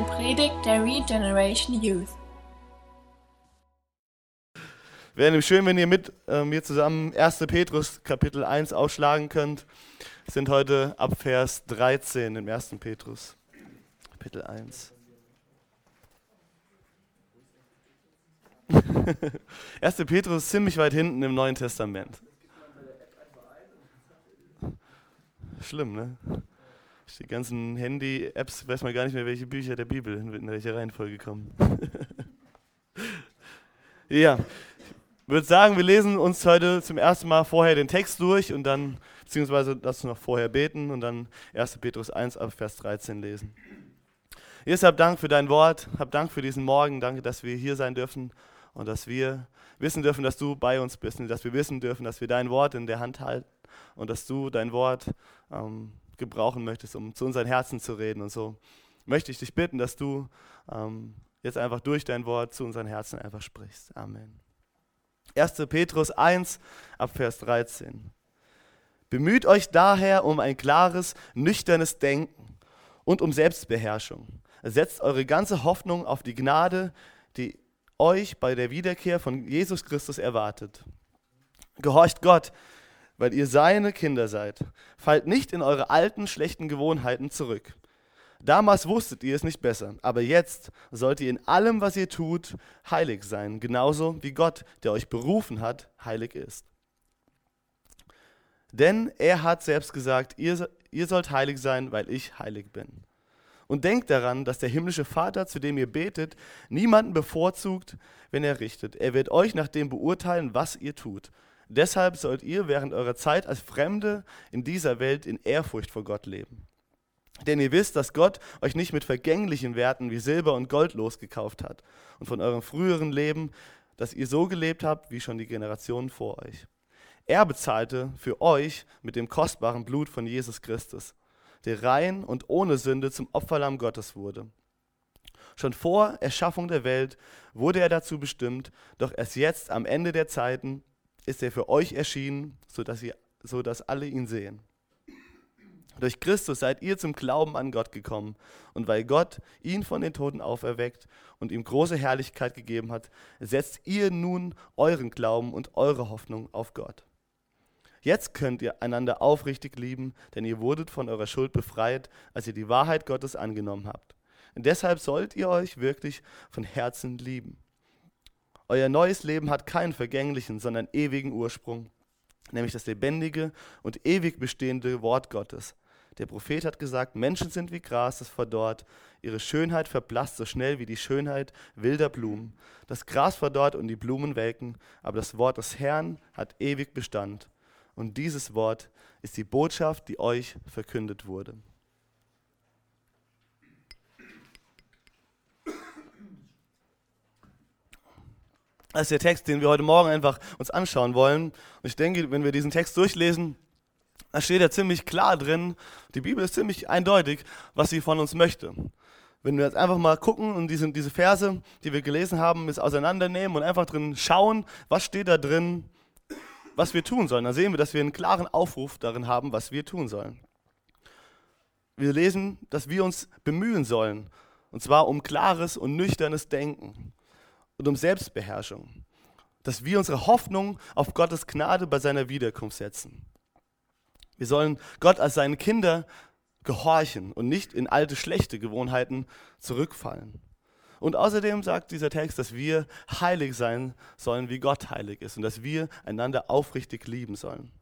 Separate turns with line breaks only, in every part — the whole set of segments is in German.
eine Predigt der Regeneration Youth.
Wäre nämlich schön, wenn ihr mit äh, mir zusammen 1. Petrus Kapitel 1 ausschlagen könnt. Wir sind heute ab Vers 13 im 1. Petrus Kapitel 1. 1. Petrus ist ziemlich weit hinten im Neuen Testament. Schlimm, ne? Die ganzen Handy-Apps, weiß man gar nicht mehr, welche Bücher der Bibel in welcher Reihenfolge kommen. ja, ich würde sagen, wir lesen uns heute zum ersten Mal vorher den Text durch und dann, beziehungsweise das noch vorher beten und dann 1. Petrus 1 ab Vers 13 lesen. Jesus, hab Dank für dein Wort, hab Dank für diesen Morgen, danke, dass wir hier sein dürfen und dass wir wissen dürfen, dass du bei uns bist und dass wir wissen dürfen, dass wir dein Wort in der Hand halten und dass du dein Wort ähm, gebrauchen möchtest, um zu unseren Herzen zu reden. Und so möchte ich dich bitten, dass du ähm, jetzt einfach durch dein Wort zu unseren Herzen einfach sprichst. Amen. 1. Petrus 1 ab Vers 13. Bemüht euch daher um ein klares, nüchternes Denken und um Selbstbeherrschung. Setzt eure ganze Hoffnung auf die Gnade, die euch bei der Wiederkehr von Jesus Christus erwartet. Gehorcht Gott, weil ihr seine Kinder seid. Fallt nicht in eure alten, schlechten Gewohnheiten zurück. Damals wusstet ihr es nicht besser, aber jetzt sollt ihr in allem, was ihr tut, heilig sein, genauso wie Gott, der euch berufen hat, heilig ist. Denn er hat selbst gesagt, ihr, ihr sollt heilig sein, weil ich heilig bin. Und denkt daran, dass der himmlische Vater, zu dem ihr betet, niemanden bevorzugt, wenn er richtet. Er wird euch nach dem beurteilen, was ihr tut. Deshalb sollt ihr während eurer Zeit als Fremde in dieser Welt in Ehrfurcht vor Gott leben. Denn ihr wisst, dass Gott euch nicht mit vergänglichen Werten wie Silber und Gold losgekauft hat und von eurem früheren Leben, dass ihr so gelebt habt wie schon die Generationen vor euch. Er bezahlte für euch mit dem kostbaren Blut von Jesus Christus, der rein und ohne Sünde zum Opferlamm Gottes wurde. Schon vor Erschaffung der Welt wurde er dazu bestimmt, doch erst jetzt am Ende der Zeiten ist er für euch erschienen, sodass, ihr, sodass alle ihn sehen. Durch Christus seid ihr zum Glauben an Gott gekommen. Und weil Gott ihn von den Toten auferweckt und ihm große Herrlichkeit gegeben hat, setzt ihr nun euren Glauben und eure Hoffnung auf Gott. Jetzt könnt ihr einander aufrichtig lieben, denn ihr wurdet von eurer Schuld befreit, als ihr die Wahrheit Gottes angenommen habt. Und deshalb sollt ihr euch wirklich von Herzen lieben. Euer neues Leben hat keinen vergänglichen, sondern ewigen Ursprung, nämlich das lebendige und ewig bestehende Wort Gottes. Der Prophet hat gesagt, Menschen sind wie Gras, das verdorrt. Ihre Schönheit verblasst so schnell wie die Schönheit wilder Blumen. Das Gras verdorrt und die Blumen welken, aber das Wort des Herrn hat ewig Bestand. Und dieses Wort ist die Botschaft, die euch verkündet wurde. Das ist der Text, den wir heute Morgen einfach uns anschauen wollen. Und ich denke, wenn wir diesen Text durchlesen, da steht ja ziemlich klar drin, die Bibel ist ziemlich eindeutig, was sie von uns möchte. Wenn wir jetzt einfach mal gucken und diese, diese Verse, die wir gelesen haben, ist auseinandernehmen und einfach drin schauen, was steht da drin, was wir tun sollen, dann sehen wir, dass wir einen klaren Aufruf darin haben, was wir tun sollen. Wir lesen, dass wir uns bemühen sollen, und zwar um klares und nüchternes Denken und um Selbstbeherrschung. Dass wir unsere Hoffnung auf Gottes Gnade bei seiner Wiederkunft setzen. Wir sollen Gott als seine Kinder gehorchen und nicht in alte, schlechte Gewohnheiten zurückfallen. Und außerdem sagt dieser Text, dass wir heilig sein sollen, wie Gott heilig ist und dass wir einander aufrichtig lieben sollen.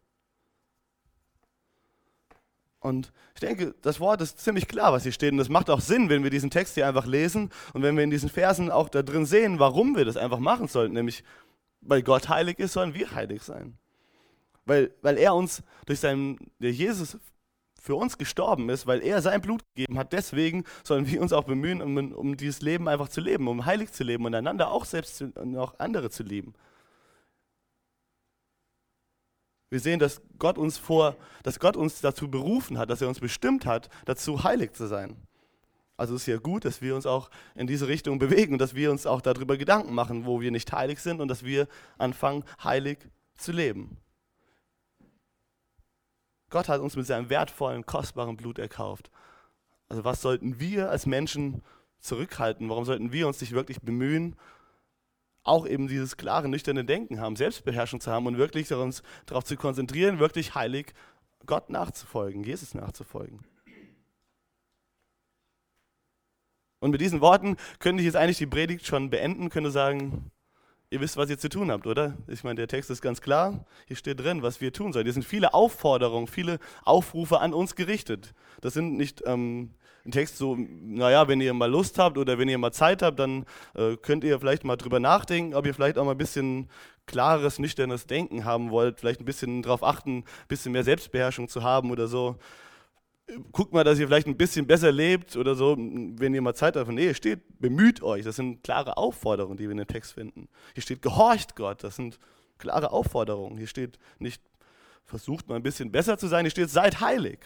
Und ich denke, das Wort ist ziemlich klar, was hier steht. Und das macht auch Sinn, wenn wir diesen Text hier einfach lesen und wenn wir in diesen Versen auch da drin sehen, warum wir das einfach machen sollten. Nämlich, weil Gott heilig ist, sollen wir heilig sein. Weil, weil er uns durch seinen, der Jesus für uns gestorben ist, weil er sein Blut gegeben hat. Deswegen sollen wir uns auch bemühen, um, um dieses Leben einfach zu leben, um heilig zu leben und einander auch selbst und auch andere zu lieben. Wir sehen, dass Gott uns vor, dass Gott uns dazu berufen hat, dass er uns bestimmt hat, dazu heilig zu sein. Also es ist ja gut, dass wir uns auch in diese Richtung bewegen und dass wir uns auch darüber Gedanken machen, wo wir nicht heilig sind und dass wir anfangen, heilig zu leben. Gott hat uns mit seinem wertvollen, kostbaren Blut erkauft. Also was sollten wir als Menschen zurückhalten? Warum sollten wir uns nicht wirklich bemühen, auch eben dieses klare, nüchterne Denken haben, Selbstbeherrschung zu haben und wirklich uns darauf zu konzentrieren, wirklich heilig Gott nachzufolgen, Jesus nachzufolgen? Und mit diesen Worten könnte ich jetzt eigentlich die Predigt schon beenden, könnte sagen, ihr wisst, was ihr zu tun habt, oder? Ich meine, der Text ist ganz klar. Hier steht drin, was wir tun sollen. Hier sind viele Aufforderungen, viele Aufrufe an uns gerichtet. Das sind nicht ähm, ein Text so, naja, wenn ihr mal Lust habt oder wenn ihr mal Zeit habt, dann äh, könnt ihr vielleicht mal drüber nachdenken, ob ihr vielleicht auch mal ein bisschen klares, nüchternes Denken haben wollt, vielleicht ein bisschen darauf achten, ein bisschen mehr Selbstbeherrschung zu haben oder so guckt mal, dass ihr vielleicht ein bisschen besser lebt oder so, wenn ihr mal Zeit habt. Nee, steht, bemüht euch. Das sind klare Aufforderungen, die wir in dem Text finden. Hier steht, gehorcht Gott. Das sind klare Aufforderungen. Hier steht nicht, versucht mal ein bisschen besser zu sein. Hier steht, seid heilig.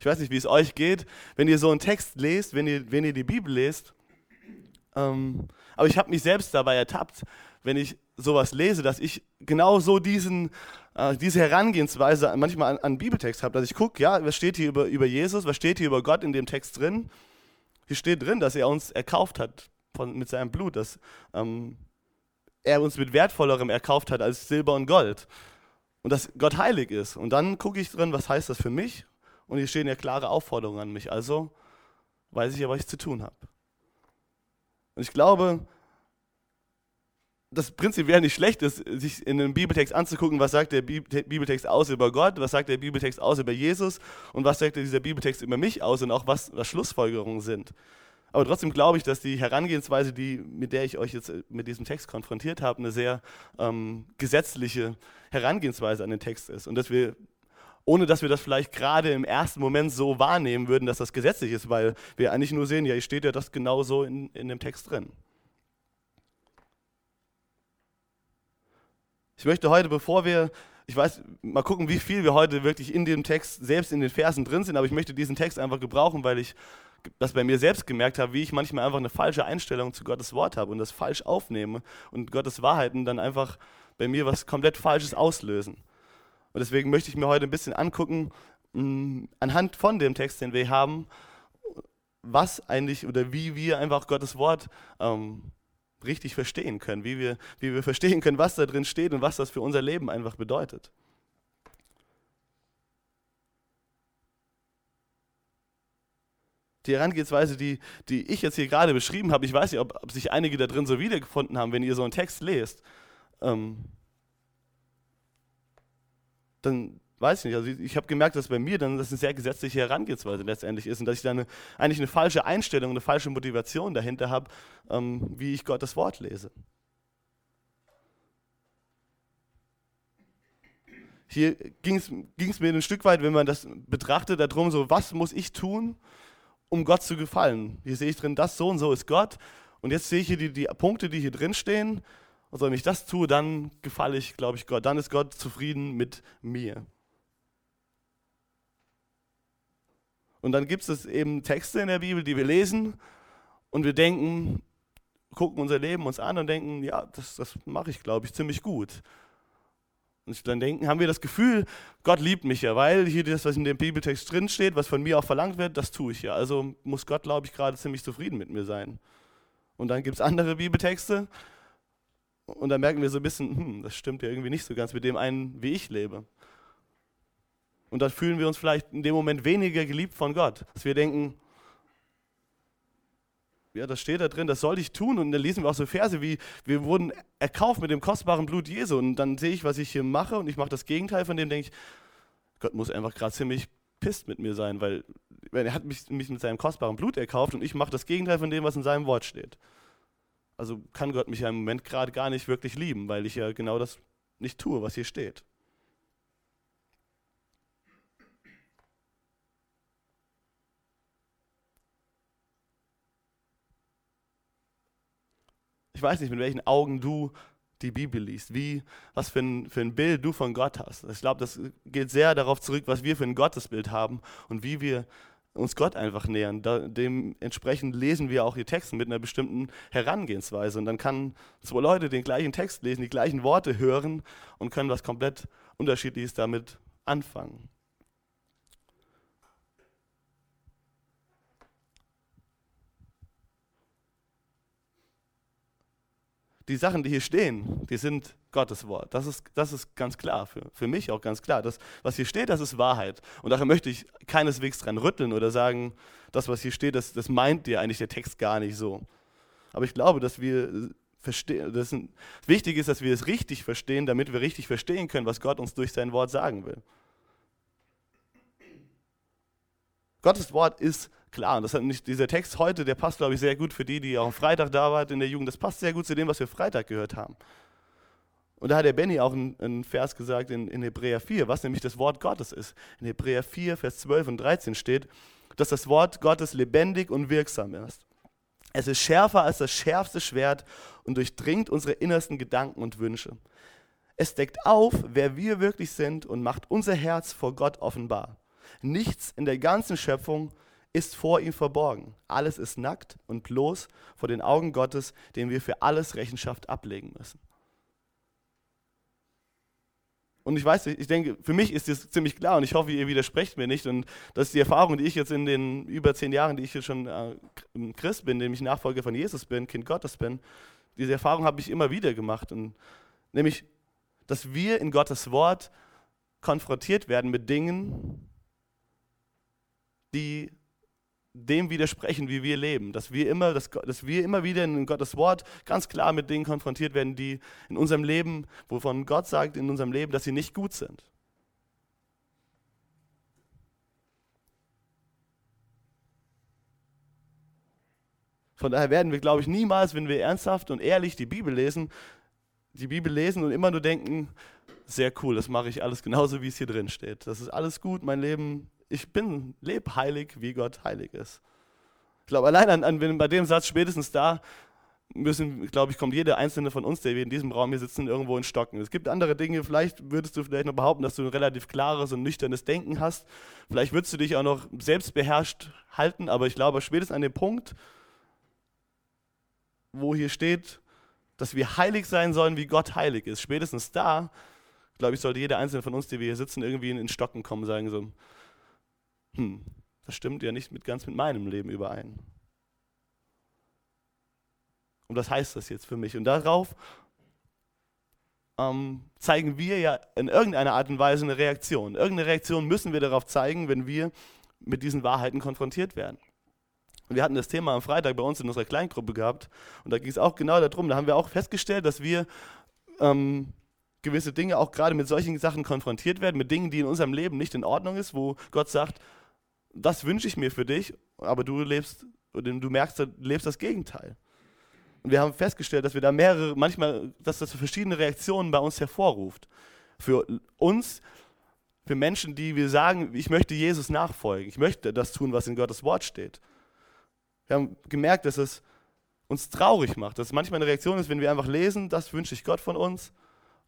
Ich weiß nicht, wie es euch geht, wenn ihr so einen Text lest, wenn ihr, wenn ihr die Bibel lest. Ähm, aber ich habe mich selbst dabei ertappt, wenn ich sowas lese, dass ich genau so diesen, äh, diese Herangehensweise manchmal an, an Bibeltext habe, dass ich gucke, ja, was steht hier über, über Jesus, was steht hier über Gott in dem Text drin? Hier steht drin, dass er uns erkauft hat von, mit seinem Blut, dass ähm, er uns mit wertvollerem erkauft hat als Silber und Gold und dass Gott heilig ist. Und dann gucke ich drin, was heißt das für mich? Und hier stehen ja klare Aufforderungen an mich. Also weiß ich ja, was ich zu tun habe. Und ich glaube, das prinzipiell nicht schlecht ist, sich in einem Bibeltext anzugucken, was sagt der Bibeltext aus über Gott, was sagt der Bibeltext aus über Jesus und was sagt dieser Bibeltext über mich aus und auch was, was Schlussfolgerungen sind. Aber trotzdem glaube ich, dass die Herangehensweise, die, mit der ich euch jetzt mit diesem Text konfrontiert habe, eine sehr ähm, gesetzliche Herangehensweise an den Text ist. Und dass wir, ohne dass wir das vielleicht gerade im ersten Moment so wahrnehmen würden, dass das gesetzlich ist, weil wir eigentlich nur sehen, ja, hier steht ja das genau so in, in dem Text drin. Ich möchte heute, bevor wir, ich weiß, mal gucken, wie viel wir heute wirklich in dem Text, selbst in den Versen drin sind, aber ich möchte diesen Text einfach gebrauchen, weil ich das bei mir selbst gemerkt habe, wie ich manchmal einfach eine falsche Einstellung zu Gottes Wort habe und das falsch aufnehme und Gottes Wahrheiten dann einfach bei mir was komplett Falsches auslösen. Und deswegen möchte ich mir heute ein bisschen angucken, mh, mm, anhand von dem Text, den wir haben, was eigentlich oder wie wir einfach Gottes Wort ähm, richtig verstehen können, wie wir, wie wir verstehen können, was da drin steht und was das für unser Leben einfach bedeutet. Die Herangehensweise, die, die ich jetzt hier gerade beschrieben habe, ich weiß nicht, ob, ob sich einige da drin so wiedergefunden haben, wenn ihr so einen Text lest, ähm, dann weiß ich nicht, also ich, ich habe gemerkt, dass bei mir dann das eine sehr gesetzliche Herangehensweise letztendlich ist und dass ich da eine, eigentlich eine falsche Einstellung, eine falsche Motivation dahinter habe, ähm, wie ich Gottes Wort lese. Hier ging es mir ein Stück weit, wenn man das betrachtet, darum, so, was muss ich tun, um Gott zu gefallen? Hier sehe ich drin, das so und so ist Gott. Und jetzt sehe ich hier die, die Punkte, die hier drin stehen. Und wenn ich das tue, dann gefalle ich, glaube ich, Gott. Dann ist Gott zufrieden mit mir. Und dann gibt es eben Texte in der Bibel, die wir lesen und wir denken, gucken unser Leben uns an und denken, ja, das, das mache ich, glaube ich, ziemlich gut. Und dann denken, haben wir das Gefühl, Gott liebt mich ja, weil hier das, was in dem Bibeltext drin steht, was von mir auch verlangt wird, das tue ich ja. Also muss Gott, glaube ich, gerade ziemlich zufrieden mit mir sein. Und dann gibt es andere Bibeltexte und dann merken wir so ein bisschen, hm, das stimmt ja irgendwie nicht so ganz mit dem einen, wie ich lebe. Und dann fühlen wir uns vielleicht in dem Moment weniger geliebt von Gott. Dass wir denken, ja, das steht da drin, das soll ich tun. Und dann lesen wir auch so Verse wie, wir wurden erkauft mit dem kostbaren Blut Jesu. Und dann sehe ich, was ich hier mache und ich mache das Gegenteil von dem, denke ich, Gott muss einfach gerade ziemlich pisst mit mir sein, weil er hat mich, mich mit seinem kostbaren Blut erkauft und ich mache das Gegenteil von dem, was in seinem Wort steht. Also kann Gott mich ja im Moment gerade gar nicht wirklich lieben, weil ich ja genau das nicht tue, was hier steht. Ich weiß nicht, mit welchen Augen du die Bibel liest, wie, was für ein, für ein Bild du von Gott hast. Ich glaube, das geht sehr darauf zurück, was wir für ein Gottesbild haben und wie wir uns Gott einfach nähern. Da, dementsprechend lesen wir auch die Texte mit einer bestimmten Herangehensweise. Und dann kann zwei Leute den gleichen Text lesen, die gleichen Worte hören und können was komplett Unterschiedliches damit anfangen. Die Sachen, die hier stehen, die sind Gottes Wort. Das ist, das ist ganz klar, für, für mich auch ganz klar. Das, was hier steht, das ist Wahrheit. Und daher möchte ich keineswegs dran rütteln oder sagen, das, was hier steht, das, das meint dir eigentlich der Text gar nicht so. Aber ich glaube, dass wir verstehen, das ein, wichtig ist, dass wir es richtig verstehen, damit wir richtig verstehen können, was Gott uns durch sein Wort sagen will. Gottes Wort ist klar. Und das hat nicht, dieser Text heute, der passt, glaube ich, sehr gut für die, die auch am Freitag da waren in der Jugend. Das passt sehr gut zu dem, was wir Freitag gehört haben. Und da hat der Benny auch einen, Vers gesagt in, in Hebräer 4, was nämlich das Wort Gottes ist. In Hebräer 4, Vers 12 und 13 steht, dass das Wort Gottes lebendig und wirksam ist. Es ist schärfer als das schärfste Schwert und durchdringt unsere innersten Gedanken und Wünsche. Es deckt auf, wer wir wirklich sind und macht unser Herz vor Gott offenbar. Nichts in der ganzen Schöpfung ist vor ihm verborgen. Alles ist nackt und bloß vor den Augen Gottes, dem wir für alles Rechenschaft ablegen müssen. Und ich weiß, ich denke, für mich ist das ziemlich klar und ich hoffe, ihr widersprecht mir nicht. Und das ist die Erfahrung, die ich jetzt in den über zehn Jahren, die ich jetzt schon äh, Christ bin, nämlich Nachfolger von Jesus bin, Kind Gottes bin, diese Erfahrung habe ich immer wieder gemacht. Und nämlich, dass wir in Gottes Wort konfrontiert werden mit Dingen, die dem widersprechen, wie wir leben. Dass wir, immer, dass, dass wir immer wieder in Gottes Wort ganz klar mit Dingen konfrontiert werden, die in unserem Leben, wovon Gott sagt in unserem Leben, dass sie nicht gut sind. Von daher werden wir, glaube ich, niemals, wenn wir ernsthaft und ehrlich die Bibel lesen, die Bibel lesen und immer nur denken, sehr cool, das mache ich alles genauso, wie es hier drin steht. Das ist alles gut, mein Leben ich bin, lebe heilig, wie Gott heilig ist. Ich glaube, allein an, an, bei dem Satz spätestens da müssen, glaube ich, kommt jeder einzelne von uns, der wir in diesem Raum hier sitzen, irgendwo in Stocken. Es gibt andere Dinge, vielleicht würdest du vielleicht noch behaupten, dass du ein relativ klares und nüchternes Denken hast. Vielleicht würdest du dich auch noch selbst beherrscht halten, aber ich glaube, spätestens an dem Punkt, wo hier steht, dass wir heilig sein sollen, wie Gott heilig ist, spätestens da, glaube ich, sollte jeder einzelne von uns, die wir hier sitzen, irgendwie in, in Stocken kommen sagen so, hm, das stimmt ja nicht mit, ganz mit meinem Leben überein. Und was heißt das jetzt für mich? Und darauf ähm, zeigen wir ja in irgendeiner Art und Weise eine Reaktion. Irgendeine Reaktion müssen wir darauf zeigen, wenn wir mit diesen Wahrheiten konfrontiert werden. Und wir hatten das Thema am Freitag bei uns in unserer Kleingruppe gehabt und da ging es auch genau darum. Da haben wir auch festgestellt, dass wir ähm, gewisse Dinge auch gerade mit solchen Sachen konfrontiert werden, mit Dingen, die in unserem Leben nicht in Ordnung ist, wo Gott sagt, das wünsche ich mir für dich, aber du lebst, du merkst, du lebst das Gegenteil. Und wir haben festgestellt, dass wir da mehrere, manchmal, dass das verschiedene Reaktionen bei uns hervorruft. Für uns, für Menschen, die wir sagen, ich möchte Jesus nachfolgen, ich möchte das tun, was in Gottes Wort steht. Wir haben gemerkt, dass es uns traurig macht, dass es manchmal eine Reaktion ist, wenn wir einfach lesen, das wünsche ich Gott von uns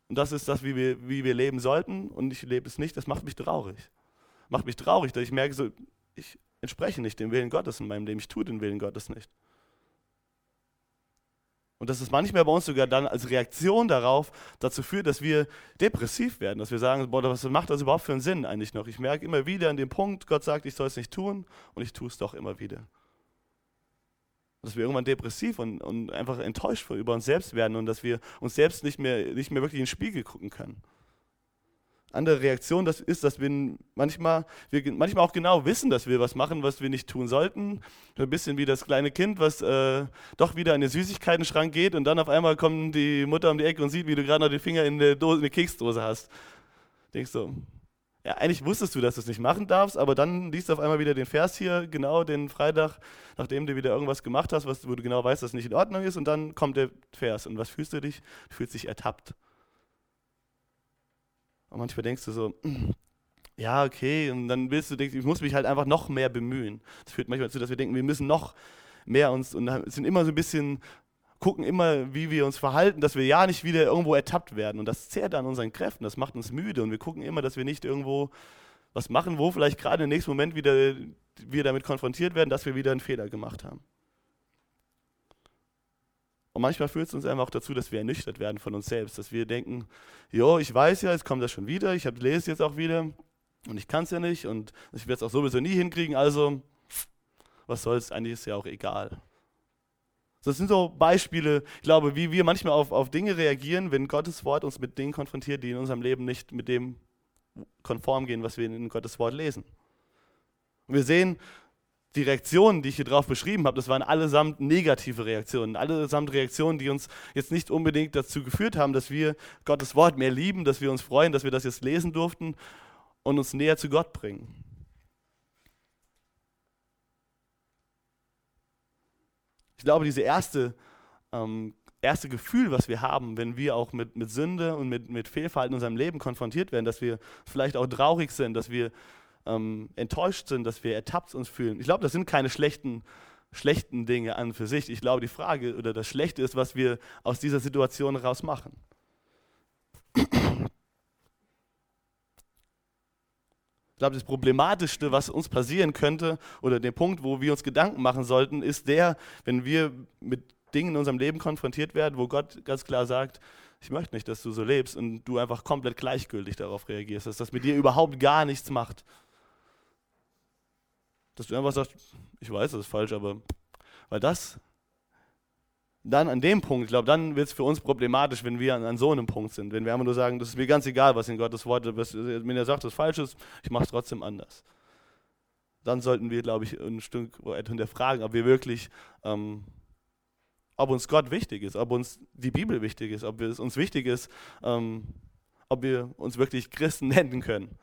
und das ist das, wie wir, wie wir leben sollten und ich lebe es nicht, das macht mich traurig macht mich traurig, dass ich merke, so, ich entspreche nicht dem Willen Gottes in meinem Leben, ich tue den Willen Gottes nicht. Und dass es manchmal bei uns sogar dann als Reaktion darauf dazu führt, dass wir depressiv werden, dass wir sagen, boah, was macht das überhaupt für einen Sinn eigentlich noch? Ich merke immer wieder an dem Punkt, Gott sagt, ich soll es nicht tun und ich tue es doch immer wieder. Dass wir irgendwann depressiv und, und einfach enttäuscht über uns selbst werden und dass wir uns selbst nicht mehr, nicht mehr wirklich in den Spiegel gucken können andere Reaktion das ist, dass wir manchmal, wir manchmal auch genau wissen, dass wir was machen, was wir nicht tun sollten. Ein bisschen wie das kleine Kind, was äh, doch wieder in den Süßigkeiten-Schrank geht und dann auf einmal kommt die Mutter um die Ecke und sieht, wie du gerade noch den Finger in der, Dose, in der Keksdose hast. Denkst du, ja, eigentlich wusstest du, dass du es nicht machen darfst, aber dann liest du auf einmal wieder den Vers hier, genau den Freitag, nachdem du wieder irgendwas gemacht hast, was, wo du genau weißt, dass es nicht in Ordnung ist, und dann kommt der Vers. Und was fühlst du dich? Du fühlst dich ertappt. Und manchmal denkst du so, ja, okay, und dann willst du, denkst, ich muss mich halt einfach noch mehr bemühen. Das führt manchmal dazu, dass wir denken, wir müssen noch mehr uns und sind immer so ein bisschen, gucken immer, wie wir uns verhalten, dass wir ja nicht wieder irgendwo ertappt werden. Und das zehrt an unseren Kräften, das macht uns müde und wir gucken immer, dass wir nicht irgendwo was machen, wo vielleicht gerade im nächsten Moment wieder wir damit konfrontiert werden, dass wir wieder einen Fehler gemacht haben. Und manchmal führt es uns einfach auch dazu, dass wir ernüchtert werden von uns selbst, dass wir denken, jo, ich weiß ja, jetzt kommt das schon wieder, ich lese es jetzt auch wieder und ich kann es ja nicht und ich werde es auch sowieso nie hinkriegen, also was soll's, eigentlich ist ja auch egal. Das sind so Beispiele, ich glaube, wie wir manchmal auf, auf Dinge reagieren, wenn Gottes Wort uns mit Dingen konfrontiert, die in unserem Leben nicht mit dem konform gehen, was wir in Gottes Wort lesen. Und wir sehen, die Reaktionen, die ich hier drauf beschrieben habe, das waren allesamt negative Reaktionen. Allesamt Reaktionen, die uns jetzt nicht unbedingt dazu geführt haben, dass wir Gottes Wort mehr lieben, dass wir uns freuen, dass wir das jetzt lesen durften und uns näher zu Gott bringen. Ich glaube, diese erste, ähm, erste Gefühl, was wir haben, wenn wir auch mit, mit Sünde und mit, mit Fehlverhalten in unserem Leben konfrontiert werden, dass wir vielleicht auch traurig sind, dass wir ähm, enttäuscht sind, dass wir ertappt uns fühlen. Ich glaube, das sind keine schlechten, schlechten Dinge an für sich. Ich glaube, die Frage oder das Schlechte ist, was wir aus dieser Situation heraus machen. Ich glaube, das Problematischste, was uns passieren könnte, oder der Punkt, wo wir uns Gedanken machen sollten, ist der, wenn wir mit Dingen in unserem Leben konfrontiert werden, wo Gott ganz klar sagt, ich möchte nicht, dass du so lebst und du einfach komplett gleichgültig darauf reagierst, dass das mit dir überhaupt gar nichts macht. Dass du einfach sagst, ich weiß, das ist falsch, aber weil das, dann an dem Punkt, ich glaube, dann wird es für uns problematisch, wenn wir an, an, so einem Punkt sind. Wenn wir einfach nur sagen, das ist mir ganz egal, was in Gottes Wort ist, wenn er sagt, das falsch ist, ich mache es trotzdem anders. Dann sollten wir, glaube ich, ein Stück hinterfragen, ob wir wirklich, ähm, ob uns Gott wichtig ist, ob uns die Bibel wichtig ist, ob es uns wichtig ist, ähm, ob wir uns wirklich Christen nennen können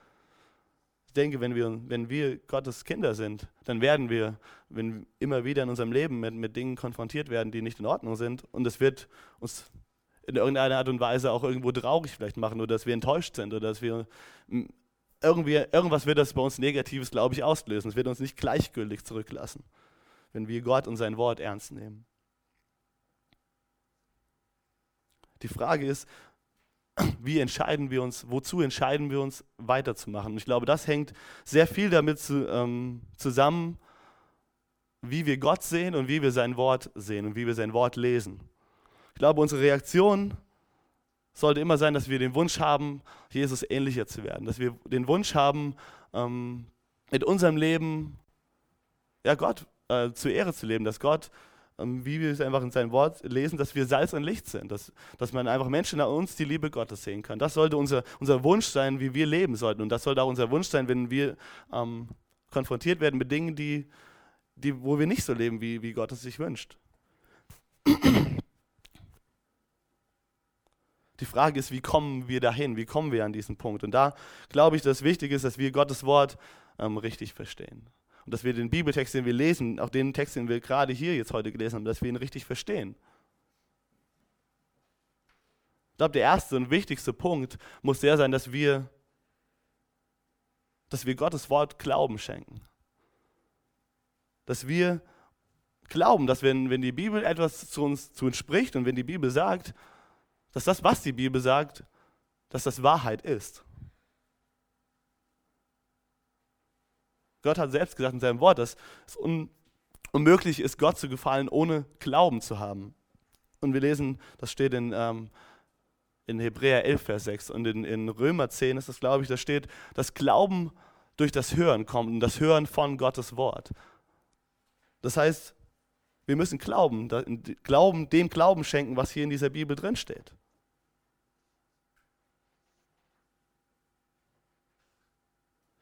denke, wenn wir, wenn wir Gottes Kinder sind, dann werden wir wenn immer wieder in unserem Leben mit, mit Dingen konfrontiert werden, die nicht in Ordnung sind. Und es wird uns in irgendeiner Art und Weise auch irgendwo traurig vielleicht machen oder dass wir enttäuscht sind oder dass wir irgendwie, irgendwas wird das bei uns Negatives, glaube ich, auslösen. Es wird uns nicht gleichgültig zurücklassen, wenn wir Gott und sein Wort ernst nehmen. Die Frage ist, wie entscheiden wir uns, wozu entscheiden wir uns weiterzumachen. Und ich glaube, das hängt sehr viel damit zu, ähm, zusammen, wie wir Gott sehen und wie wir sein Wort sehen und wie wir sein Wort lesen. Ich glaube, unsere Reaktion sollte immer sein, dass wir den Wunsch haben, Jesus ähnlicher zu werden, dass wir den Wunsch haben, ähm, mit unserem Leben ja, Gott äh, zur Ehre zu leben, dass Gott wie wir es einfach in seinem Wort lesen, dass wir Salz und Licht sind, dass, dass man einfach Menschen an uns die Liebe Gottes sehen kann. Das sollte unser, unser Wunsch sein, wie wir leben sollten. Und das sollte auch unser Wunsch sein, wenn wir ähm, konfrontiert werden mit Dingen, die, die, wo wir nicht so leben, wie, wie Gott es sich wünscht. Die Frage ist, wie kommen wir dahin? Wie kommen wir an diesen Punkt? Und da glaube ich, dass wichtig ist, dass wir Gottes Wort ähm, richtig verstehen und dass wir den Bibeltext, den wir lesen, auch den Text, den wir gerade hier jetzt heute gelesen haben, dass wir ihn richtig verstehen. Ich glaube, der erste und wichtigste Punkt muss der sein, dass wir, dass wir Gottes Wort Glauben schenken. Dass wir glauben, dass wenn, wenn die Bibel etwas zu uns, zu uns spricht und wenn die Bibel sagt, dass das, was die Bibel sagt, dass das Wahrheit ist. Gott hat selbst gesagt in seinem Wort, dass es un unmöglich ist, Gott zu gefallen, ohne Glauben zu haben. Und wir lesen, das steht in, ähm, in Hebräer 11, Vers 6 und in, in Römer 10 ist das, glaube ich, da steht, dass Glauben durch das Hören kommt und das Hören von Gottes Wort. Das heißt, wir müssen glauben, glauben, dem Glauben schenken, was hier in dieser Bibel drin steht.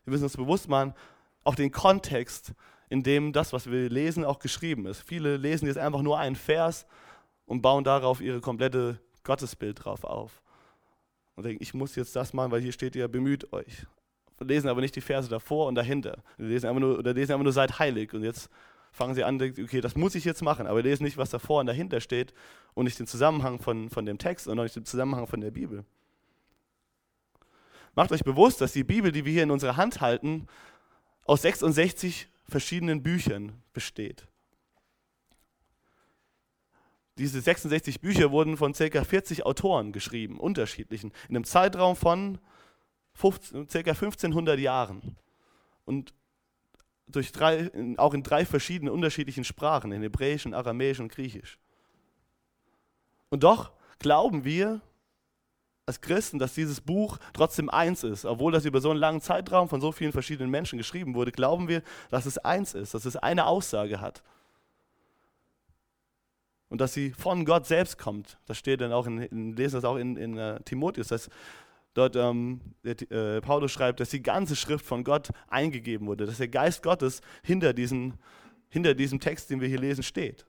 Wir müssen uns bewusst machen, auch den Kontext, in dem das, was wir lesen, auch geschrieben ist. Viele lesen jetzt einfach nur einen Vers und bauen darauf ihre komplette Gottesbild drauf auf. Und denken, ich muss jetzt das machen, weil hier steht ja, bemüht euch. Wir lesen aber nicht die Verse davor und dahinter. Wir lesen einfach nur, oder lesen einfach nur, seid heilig. Und jetzt fangen sie an, denken, okay, das muss ich jetzt machen, aber lesen nicht, was davor und dahinter steht und nicht den Zusammenhang von, von dem Text und auch nicht den Zusammenhang von der Bibel. Macht euch bewusst, dass die Bibel, die wir hier in unserer Hand halten, aus 66 verschiedenen Büchern besteht. Diese 66 Bücher wurden von ca. 40 Autoren geschrieben, unterschiedlichen, in einem Zeitraum von 15, ca. 1500 Jahren. Und durch drei, auch in drei verschiedenen unterschiedlichen Sprachen, in Hebräisch, Aramäisch und Griechisch. Und doch glauben wir, als Christen, dass dieses Buch trotzdem eins ist. Obwohl das über so einen langen Zeitraum von so vielen verschiedenen Menschen geschrieben wurde, glauben wir, dass es eins ist, dass es eine Aussage hat. Und dass sie von Gott selbst kommt. Das steht dann auch in, in lesen das auch in, in uh, Timotheus, dass dort ähm, äh, Paulus schreibt, dass die ganze Schrift von Gott eingegeben wurde, dass der Geist Gottes hinter, diesen, hinter diesem Text, den wir hier lesen, steht.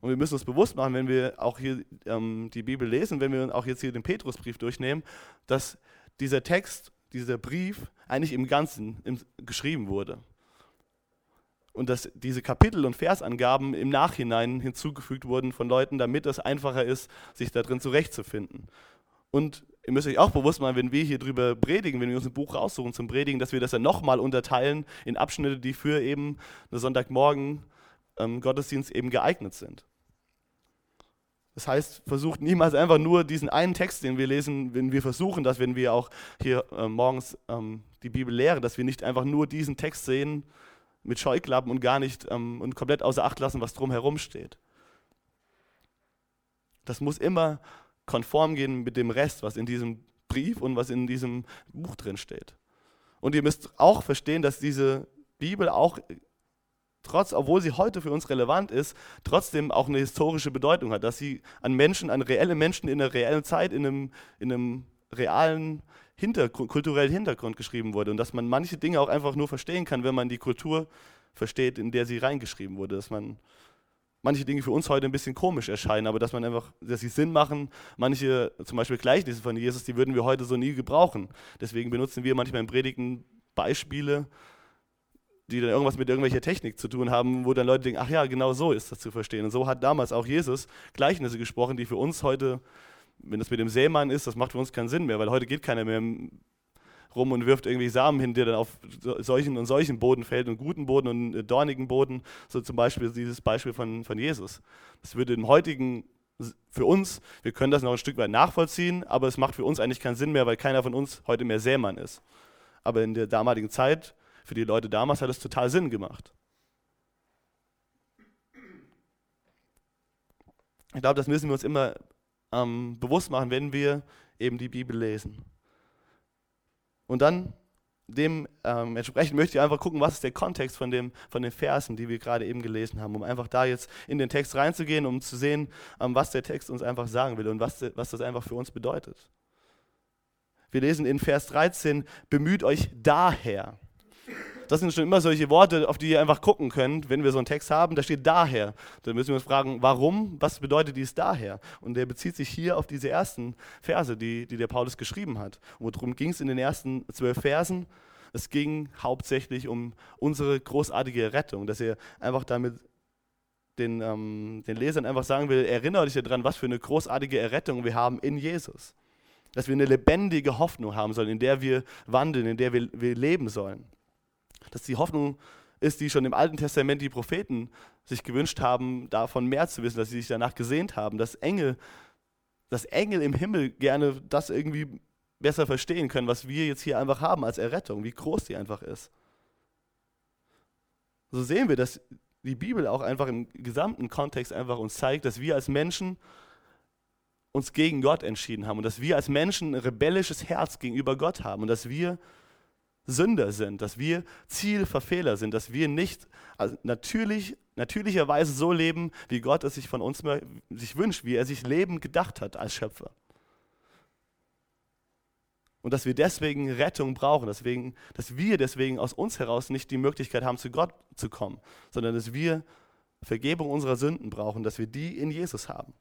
Und wir müssen uns bewusst machen, wenn wir auch hier ähm, die Bibel lesen, wenn wir auch jetzt hier den Petrusbrief durchnehmen, dass dieser Text, dieser Brief eigentlich im Ganzen im, geschrieben wurde. Und dass diese Kapitel- und Versangaben im Nachhinein hinzugefügt wurden von Leuten, damit es einfacher ist, sich da drin zurechtzufinden. Und ihr müsst euch auch bewusst machen, wenn wir hier drüber predigen, wenn wir uns ein Buch raussuchen zum Predigen, dass wir das dann nochmal unterteilen in Abschnitte, die für eben eine Sonntagmorgen ähm, Gottesdienst eben geeignet sind. Das heißt, versucht niemals einfach nur diesen einen Text, den wir lesen, wenn wir versuchen, dass wenn wir auch hier äh, morgens ähm, die Bibel lehren, dass wir nicht einfach nur diesen Text sehen mit Scheuklappen und gar nicht ähm, und komplett außer Acht lassen, was drumherum steht. Das muss immer konform gehen mit dem Rest, was in diesem Brief und was in diesem Buch drin steht. Und ihr müsst auch verstehen, dass diese Bibel auch trotz, obwohl sie heute für uns relevant ist, trotzdem auch eine historische Bedeutung hat, dass sie an Menschen, an reelle Menschen in einer reellen Zeit, in einem, in einem realen Hintergrund, kulturellen Hintergrund geschrieben wurde und dass man manche Dinge auch einfach nur verstehen kann, wenn man die Kultur versteht, in der sie reingeschrieben wurde, dass man manche Dinge für uns heute ein bisschen komisch erscheinen, aber dass man einfach, dass sie Sinn machen. Manche, zum Beispiel Gleichnisse von Jesus, die würden wir heute so nie gebrauchen. Deswegen benutzen wir manchmal in Predigen Beispiele, die dann irgendwas mit irgendwelcher Technik zu tun haben, wo dann Leute denken, ach ja, genau so ist das zu verstehen. Und so hat damals auch Jesus Gleichnisse gesprochen, die für uns heute, wenn das mit dem Sämann ist, das macht für uns keinen Sinn mehr, weil heute geht keiner mehr rum und wirft irgendwie Samen hin, der dann auf solchen und solchen Boden fällt und guten Boden und äh, dornigen Boden, so zum Beispiel dieses Beispiel von, von Jesus. Das würde im heutigen für uns, wir können das noch ein Stück weit nachvollziehen, aber es macht für uns eigentlich keinen Sinn mehr, weil keiner von uns heute mehr Sämann ist. Aber in der damaligen Zeit für die Leute damals hat es total Sinn gemacht. Ich glaube, das müssen wir uns immer ähm, bewusst machen, wenn wir eben die Bibel lesen. Und dann dementsprechend ähm, möchte ich einfach gucken, was ist der Kontext von, dem, von den Versen, die wir gerade eben gelesen haben, um einfach da jetzt in den Text reinzugehen, um zu sehen, ähm, was der Text uns einfach sagen will und was, was das einfach für uns bedeutet. Wir lesen in Vers 13, bemüht euch daher. Das sind schon immer solche Worte, auf die ihr einfach gucken könnt, wenn wir so einen Text haben. Da steht daher. Dann müssen wir uns fragen, warum? Was bedeutet dies daher? Und der bezieht sich hier auf diese ersten Verse, die, die der Paulus geschrieben hat. Worum ging es in den ersten zwölf Versen? Es ging hauptsächlich um unsere großartige Rettung, dass er einfach damit den, ähm, den Lesern einfach sagen will, erinnere dich daran, was für eine großartige Errettung wir haben in Jesus. Dass wir eine lebendige Hoffnung haben sollen, in der wir wandeln, in der wir, wir leben sollen dass die Hoffnung ist, die schon im Alten Testament die Propheten sich gewünscht haben, davon mehr zu wissen, dass sie sich danach gesehnt haben, dass Engel, dass Engel im Himmel gerne das irgendwie besser verstehen können, was wir jetzt hier einfach haben als Errettung, wie groß die einfach ist. So sehen wir, dass die Bibel auch einfach im gesamten Kontext einfach uns zeigt, dass wir als Menschen uns gegen Gott entschieden haben und dass wir als Menschen ein rebellisches Herz gegenüber Gott haben und dass wir Sünder sind, dass wir Zielverfehler sind, dass wir nicht also natürlich, natürlicherweise so leben, wie Gott es sich von uns sich wünscht, wie er sich Leben gedacht hat als Schöpfer. Und dass wir deswegen Rettung brauchen, deswegen, dass wir deswegen aus uns heraus nicht die Möglichkeit haben, zu Gott zu kommen, sondern dass wir Vergebung unserer Sünden brauchen, dass wir die in Jesus haben.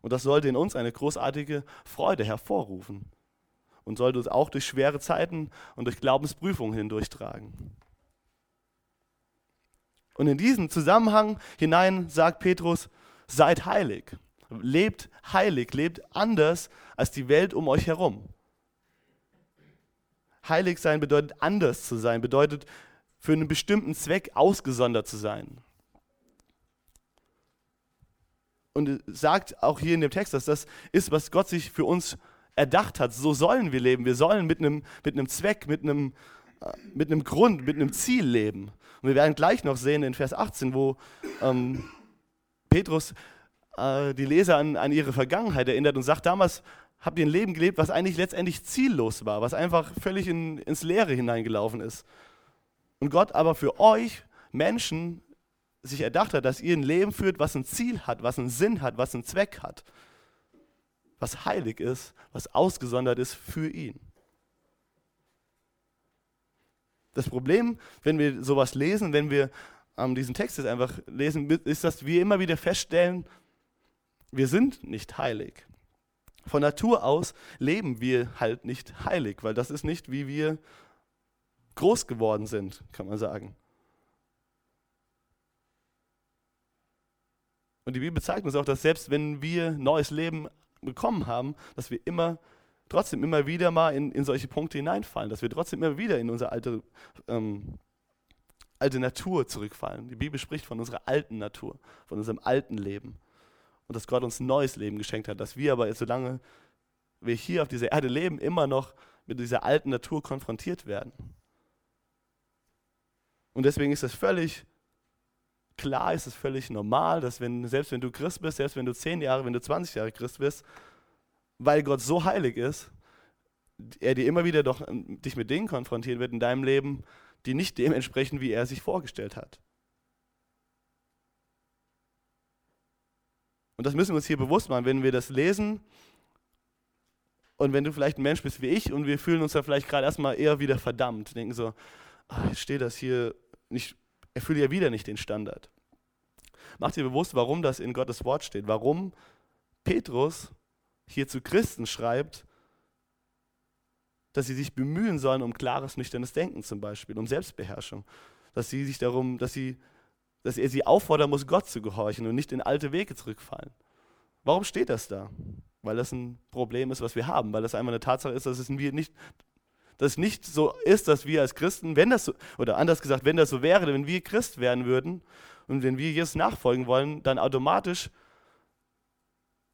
Und das sollte in uns eine großartige Freude hervorrufen und sollte uns auch durch schwere Zeiten und durch Glaubensprüfungen hindurchtragen. Und in diesen Zusammenhang hinein sagt Petrus, seid heilig, lebt heilig, lebt anders als die Welt um euch herum. Heilig sein bedeutet anders zu sein, bedeutet für einen bestimmten Zweck ausgesondert zu sein. Und sagt auch hier in dem Text, dass das ist, was Gott sich für uns erdacht hat. So sollen wir leben. Wir sollen mit einem, mit einem Zweck, mit einem, äh, mit einem Grund, mit einem Ziel leben. Und wir werden gleich noch sehen in Vers 18, wo ähm, Petrus äh, die Leser an, an ihre Vergangenheit erinnert und sagt, damals habt ihr ein Leben gelebt, was eigentlich letztendlich ziellos war, was einfach völlig in, ins Leere hineingelaufen ist. Und Gott aber für euch Menschen sich erdacht hat, dass ihr ein Leben führt, was ein Ziel hat, was einen Sinn hat, was einen Zweck hat, was heilig ist, was ausgesondert ist für ihn. Das Problem, wenn wir sowas lesen, wenn wir ähm, diesen Text jetzt einfach lesen, ist, dass wir immer wieder feststellen, wir sind nicht heilig. Von Natur aus leben wir halt nicht heilig, weil das ist nicht, wie wir groß geworden sind, kann man sagen. Und die Bibel zeigt uns auch, dass selbst wenn wir neues Leben bekommen haben, dass wir immer, trotzdem immer wieder mal in, in solche Punkte hineinfallen, dass wir trotzdem immer wieder in unsere alte, ähm, alte Natur zurückfallen. Die Bibel spricht von unserer alten Natur, von unserem alten Leben. Und dass Gott uns ein neues Leben geschenkt hat, dass wir aber, solange wir hier auf dieser Erde leben, immer noch mit dieser alten Natur konfrontiert werden. Und deswegen ist es völlig klar, ist es völlig normal, dass wenn, selbst wenn du Christ bist, selbst wenn du 10 Jahre, wenn du 20 Jahre Christ bist, weil Gott so heilig ist, er dir immer wieder doch ähm, dich mit Dingen konfrontieren wird in deinem Leben, die nicht dem entsprechen, wie er sich vorgestellt hat. Und das müssen wir uns hier bewusst machen, wenn wir das lesen und wenn du vielleicht ein Mensch bist wie ich und wir fühlen uns da vielleicht gerade erstmal eher wieder verdammt, denken so, ach, jetzt steht das hier nicht, erfülle ja wieder nicht den Standard. Macht dir bewusst, warum das in Gottes Wort steht, warum Petrus hier zu Christen schreibt, dass sie sich bemühen sollen um klares, nüchternes Denken zum Beispiel, um Selbstbeherrschung. Dass sie sich darum, dass, sie, dass er sie auffordern muss, Gott zu gehorchen und nicht in alte Wege zurückfallen. Warum steht das da? Weil das ein Problem ist, was wir haben, weil das einfach eine Tatsache ist, dass es nicht, dass es nicht so ist, dass wir als Christen, wenn das so, oder anders gesagt, wenn das so wäre, wenn wir Christ werden würden und wenn wir Jesus nachfolgen wollen, dann automatisch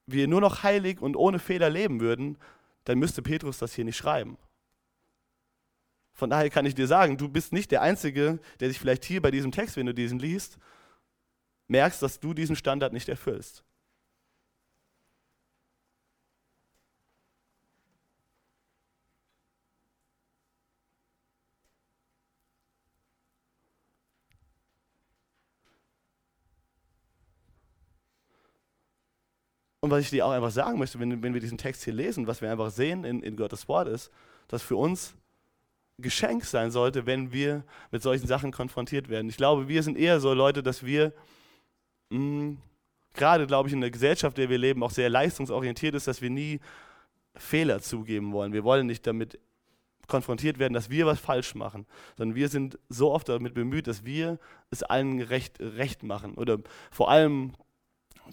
wir nur noch heilig und ohne Fehler leben würden, dann müsste Petrus das hier nicht schreiben. Von daher kann ich dir sagen, du bist nicht der Einzige, der sich vielleicht hier bei diesem Text, wenn du diesen liest, merkst, dass du diesen Standard nicht erfüllst. Und was ich dir auch einfach sagen möchte, wenn, wenn wir diesen Text hier lesen, was wir einfach sehen in, in Gottes Wort ist, dass für uns Geschenk sein sollte, wenn wir mit solchen Sachen konfrontiert werden. Ich glaube, wir sind eher so Leute, dass wir mh, gerade, glaube ich, in der Gesellschaft, in der wir leben, auch sehr leistungsorientiert ist, dass wir nie Fehler zugeben wollen. Wir wollen nicht damit konfrontiert werden, dass wir was falsch machen, sondern wir sind so oft damit bemüht, dass wir es allen recht, recht machen oder vor allem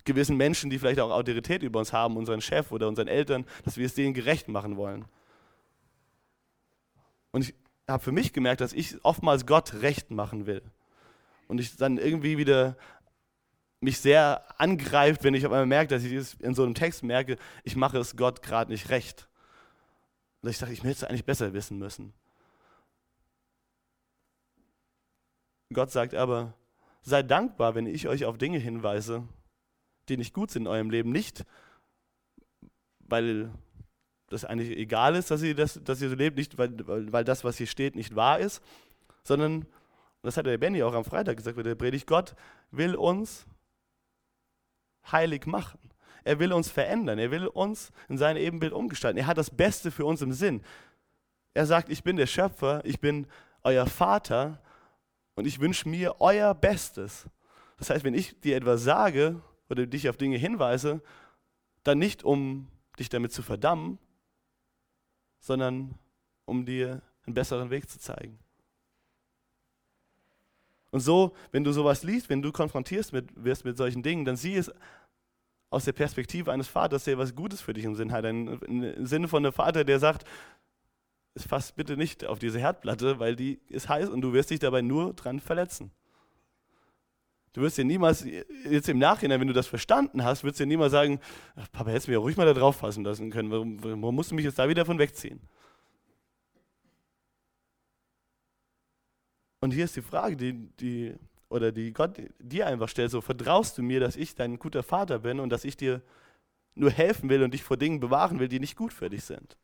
gewissen Menschen, die vielleicht auch Autorität über uns haben, unseren Chef oder unseren Eltern, dass wir es denen gerecht machen wollen. Und ich habe für mich gemerkt, dass ich oftmals Gott recht machen will. Und ich dann irgendwie wieder mich sehr angreift, wenn ich auf einmal merke, dass ich es in so einem Text merke, ich mache es Gott gerade nicht recht. Und ich dachte, ich hätte es eigentlich besser wissen müssen. Gott sagt aber, seid dankbar, wenn ich euch auf Dinge hinweise, die nicht gut sind in eurem Leben. Nicht, weil das eigentlich egal ist, dass ihr, das, dass ihr so lebt, nicht weil, weil, das, was hier steht, nicht wahr ist, sondern, das hat der Benny auch am Freitag gesagt der Predigt, Gott will uns heilig machen. Er will uns verändern. Er will uns in sein Ebenbild umgestalten. Er hat das Beste für uns im Sinn. Er sagt, ich bin der Schöpfer, ich bin euer Vater und ich wünsche mir euer Bestes. Das heißt, wenn ich dir etwas sage, oder dich auf Dinge hinweise, dann nicht um dich damit zu verdammen, sondern um dir einen besseren Weg zu zeigen. Und so, wenn du sowas liest, wenn du konfrontierst mit, wirst mit solchen Dingen, dann sieh es aus der Perspektive eines Vaters, der was Gutes für dich im Sinn hat. Im Sinne von einem Vater, der sagt, es fasst bitte nicht auf diese Herdplatte, weil die ist heiß und du wirst dich dabei nur dran verletzen. Du wirst dir niemals, jetzt im Nachhinein, wenn du das verstanden hast, wirst du dir niemals sagen, Papa, hättest du mir ruhig mal da drauf fassen lassen können. Warum, warum musst du mich jetzt da wieder von wegziehen? Und hier ist die Frage, die, die, oder die Gott dir einfach stellt, so vertraust du mir, dass ich dein guter Vater bin und dass ich dir nur helfen will und dich vor Dingen bewahren will, die nicht gut für dich sind.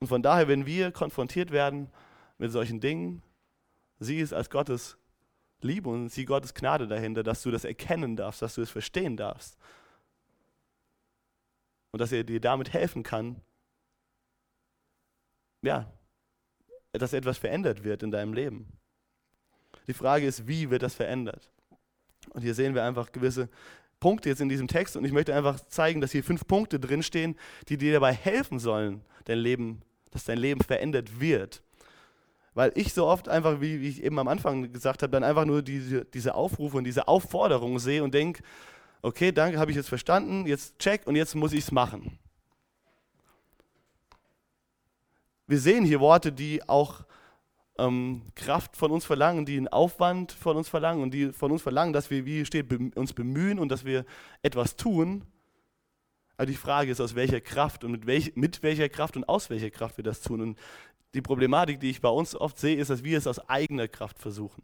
Und von daher, wenn wir konfrontiert werden mit solchen Dingen, sieh es als Gottes Liebe und sieh Gottes Gnade dahinter, dass du das erkennen darfst, dass du es verstehen darfst. Und dass er dir damit helfen kann, ja, dass etwas verändert wird in deinem Leben. Die Frage ist, wie wird das verändert? Und hier sehen wir einfach gewisse Punkte jetzt in diesem Text und ich möchte einfach zeigen, dass hier fünf Punkte drinstehen, die dir dabei helfen sollen, dein Leben, dass dein Leben verändert wird. Weil ich so oft einfach, wie, wie ich eben am Anfang gesagt habe, dann einfach nur diese, diese Aufrufe und diese Aufforderungen sehe und denke, okay, danke, habe ich jetzt verstanden, jetzt check und jetzt muss ich es machen. Wir sehen hier Worte, die auch ähm, Kraft von uns verlangen, die einen Aufwand von uns verlangen und die von uns verlangen, dass wir, wie steht, uns bemühen und dass wir etwas tun. Aber die Frage ist, aus welcher Kraft und mit, welch, mit welcher Kraft und aus welcher Kraft wir das tun. Und die Problematik, die ich bei uns oft sehe, ist, dass wir es aus eigener Kraft versuchen.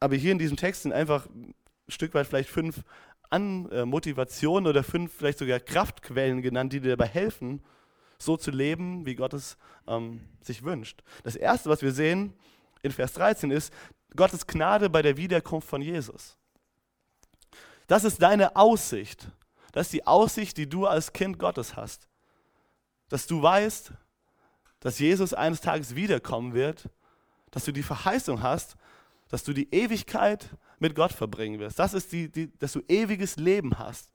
Aber hier in diesem Text sind einfach ein Stück weit vielleicht fünf An Motivationen oder fünf vielleicht sogar Kraftquellen genannt, die dir dabei helfen, so zu leben, wie Gott es ähm, sich wünscht. Das Erste, was wir sehen in Vers 13 ist Gottes Gnade bei der Wiederkunft von Jesus. Das ist deine Aussicht. Das ist die Aussicht, die du als Kind Gottes hast. Dass du weißt, dass Jesus eines Tages wiederkommen wird, dass du die Verheißung hast, dass du die Ewigkeit mit Gott verbringen wirst. Das ist die, die dass du ewiges Leben hast.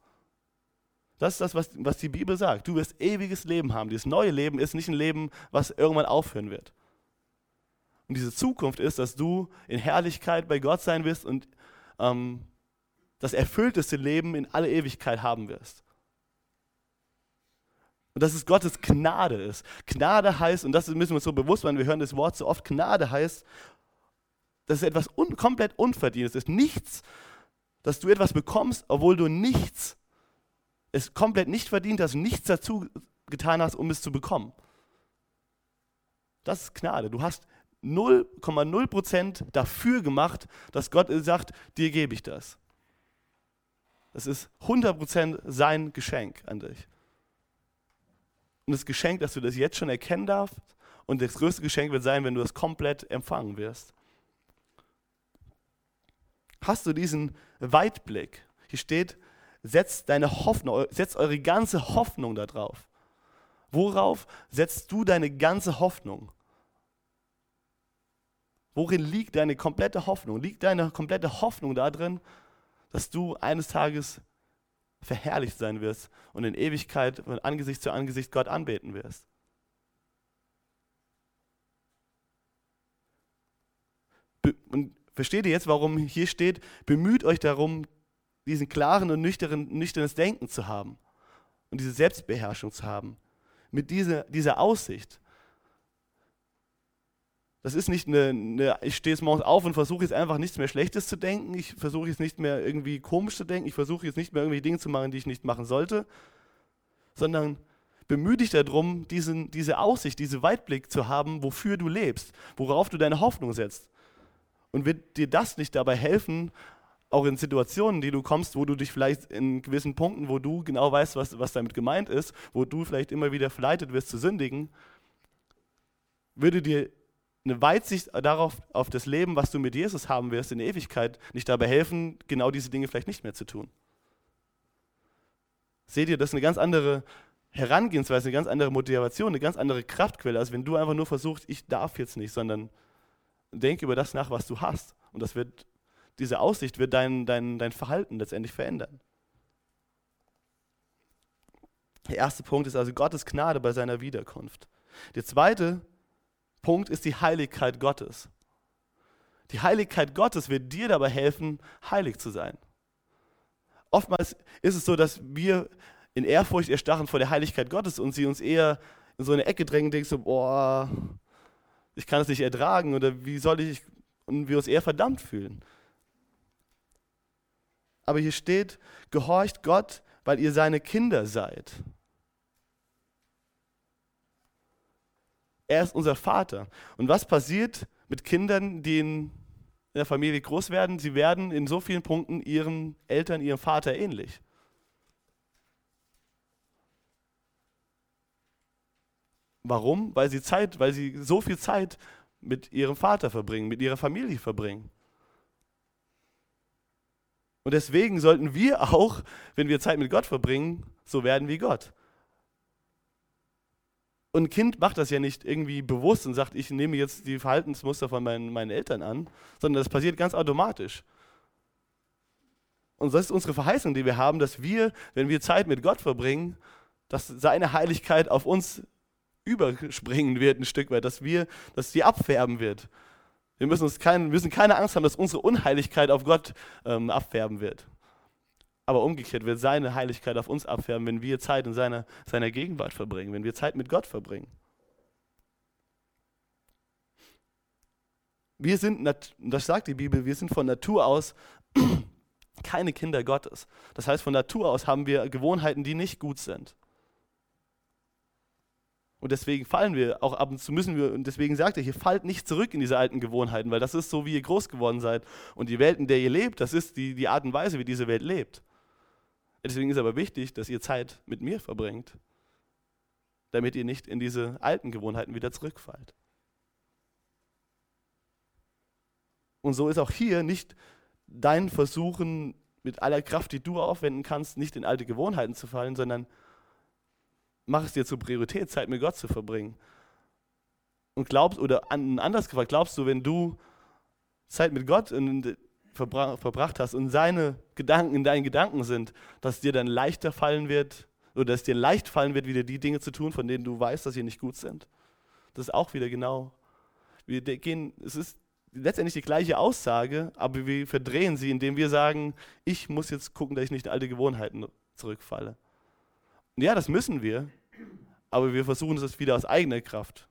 Das ist das, was, was die Bibel sagt. Du wirst ewiges Leben haben. Dieses neue Leben ist nicht ein Leben, was irgendwann aufhören wird. Und diese Zukunft ist, dass du in Herrlichkeit bei Gott sein wirst und ähm, das erfüllteste Leben in alle Ewigkeit haben wirst. Und dass es Gottes Gnade ist. Gnade heißt, und das müssen wir uns so bewusst machen, wir hören das Wort so oft, Gnade heißt, dass es etwas un komplett Unverdientes ist. Nichts, dass du etwas bekommst, obwohl du nichts es komplett nicht verdient hast, nichts dazu getan hast, um es zu bekommen. Das ist Gnade. Du hast 0,0% dafür gemacht, dass Gott sagt, dir gebe ich das. Das ist 100% sein Geschenk an dich. Und das Geschenk, dass du das jetzt schon erkennen darfst, und das größte Geschenk wird sein, wenn du das komplett empfangen wirst. Hast du diesen Weitblick? Hier steht, setzt deine Hoffnung, setzt eure ganze Hoffnung darauf. Worauf setzt du deine ganze Hoffnung? Worin liegt deine komplette Hoffnung? Liegt deine komplette Hoffnung darin, dass du eines Tages verherrlicht sein wirst und in Ewigkeit von Angesicht zu Angesicht Gott anbeten wirst? Und versteht ihr jetzt, warum hier steht, bemüht euch darum, diesen klaren und nüchternen, nüchternes Denken zu haben und diese Selbstbeherrschung zu haben. Mit dieser, dieser Aussicht. Das ist nicht eine, eine ich stehe jetzt morgens auf und versuche jetzt einfach nichts mehr Schlechtes zu denken. Ich versuche jetzt nicht mehr irgendwie komisch zu denken. Ich versuche jetzt nicht mehr irgendwie Dinge zu machen, die ich nicht machen sollte. Sondern bemühe dich darum, diesen, diese Aussicht, diesen Weitblick zu haben, wofür du lebst, worauf du deine Hoffnung setzt. Und wird dir das nicht dabei helfen, auch in Situationen, die du kommst, wo du dich vielleicht in gewissen Punkten, wo du genau weißt, was, was damit gemeint ist, wo du vielleicht immer wieder verleitet wirst zu sündigen, würde dir eine Weitsicht darauf, auf das Leben, was du mit Jesus haben wirst in der Ewigkeit, nicht dabei helfen, genau diese Dinge vielleicht nicht mehr zu tun. Seht ihr, das ist eine ganz andere Herangehensweise, eine ganz andere Motivation, eine ganz andere Kraftquelle, als wenn du einfach nur versuchst, ich darf jetzt nicht, sondern denk über das nach, was du hast. Und das wird diese Aussicht wird dein, dein, dein Verhalten letztendlich verändern. Der erste Punkt ist also Gottes Gnade bei seiner Wiederkunft. Der zweite Punkt ist die Heiligkeit Gottes. Die Heiligkeit Gottes wird dir dabei helfen, heilig zu sein. Oftmals ist es so, dass wir in Ehrfurcht erstarren vor der Heiligkeit Gottes und sie uns eher in so eine Ecke drängen, denkst so, boah, ich kann es nicht ertragen oder wie soll ich, und wir uns eher verdammt fühlen. Aber hier steht, gehorcht Gott, weil ihr seine Kinder seid. Er ist unser Vater. Und was passiert mit Kindern, die in der Familie groß werden? Sie werden in so vielen Punkten ihren Eltern, ihrem Vater ähnlich. Warum? Weil sie Zeit, weil sie so viel Zeit mit ihrem Vater verbringen, mit ihrer Familie verbringen. Und deswegen sollten wir auch, wenn wir Zeit mit Gott verbringen, so werden wie Gott. Und ein Kind macht das ja nicht irgendwie bewusst und sagt, ich nehme jetzt die Verhaltensmuster von meinen, meinen Eltern an, sondern das passiert ganz automatisch. Und das ist unsere Verheißung, die wir haben, dass wir, wenn wir Zeit mit Gott verbringen, dass seine Heiligkeit auf uns überspringen wird ein Stück weit, dass wir, dass sie abfärben wird. Wir müssen, uns kein, müssen keine Angst haben, dass unsere Unheiligkeit auf Gott ähm, abfärben wird. Aber umgekehrt wird seine Heiligkeit auf uns abfärben, wenn wir Zeit in seiner, seiner Gegenwart verbringen, wenn wir Zeit mit Gott verbringen. Wir sind, das sagt die Bibel, wir sind von Natur aus keine Kinder Gottes. Das heißt, von Natur aus haben wir Gewohnheiten, die nicht gut sind. Und deswegen fallen wir auch ab und zu müssen wir, und deswegen sagt er hier, fallt nicht zurück in diese alten Gewohnheiten, weil das ist so, wie ihr groß geworden seid. Und die Welt, in der ihr lebt, das ist die, die Art und Weise, wie diese Welt lebt. Deswegen ist aber wichtig, dass ihr Zeit mit mir verbringt, damit ihr nicht in diese alten Gewohnheiten wieder zurückfallt. Und so ist auch hier nicht dein Versuchen, mit aller Kraft, die du aufwenden kannst, nicht in alte Gewohnheiten zu fallen, sondern mach es dir zur Priorität, Zeit mit Gott zu verbringen. Und glaubst, oder anders gefragt, glaubst du, wenn du Zeit mit Gott in, verbra verbracht hast und seine Gedanken in deinen Gedanken sind, dass dir dann leichter fallen wird, oder dass dir leicht fallen wird, wieder die Dinge zu tun, von denen du weißt, dass sie nicht gut sind? Das ist auch wieder genau. Wir gehen, es ist letztendlich die gleiche Aussage, aber wir verdrehen sie, indem wir sagen, ich muss jetzt gucken, dass ich nicht in alte Gewohnheiten zurückfalle. Ja, das müssen wir, aber wir versuchen es wieder aus eigener Kraft,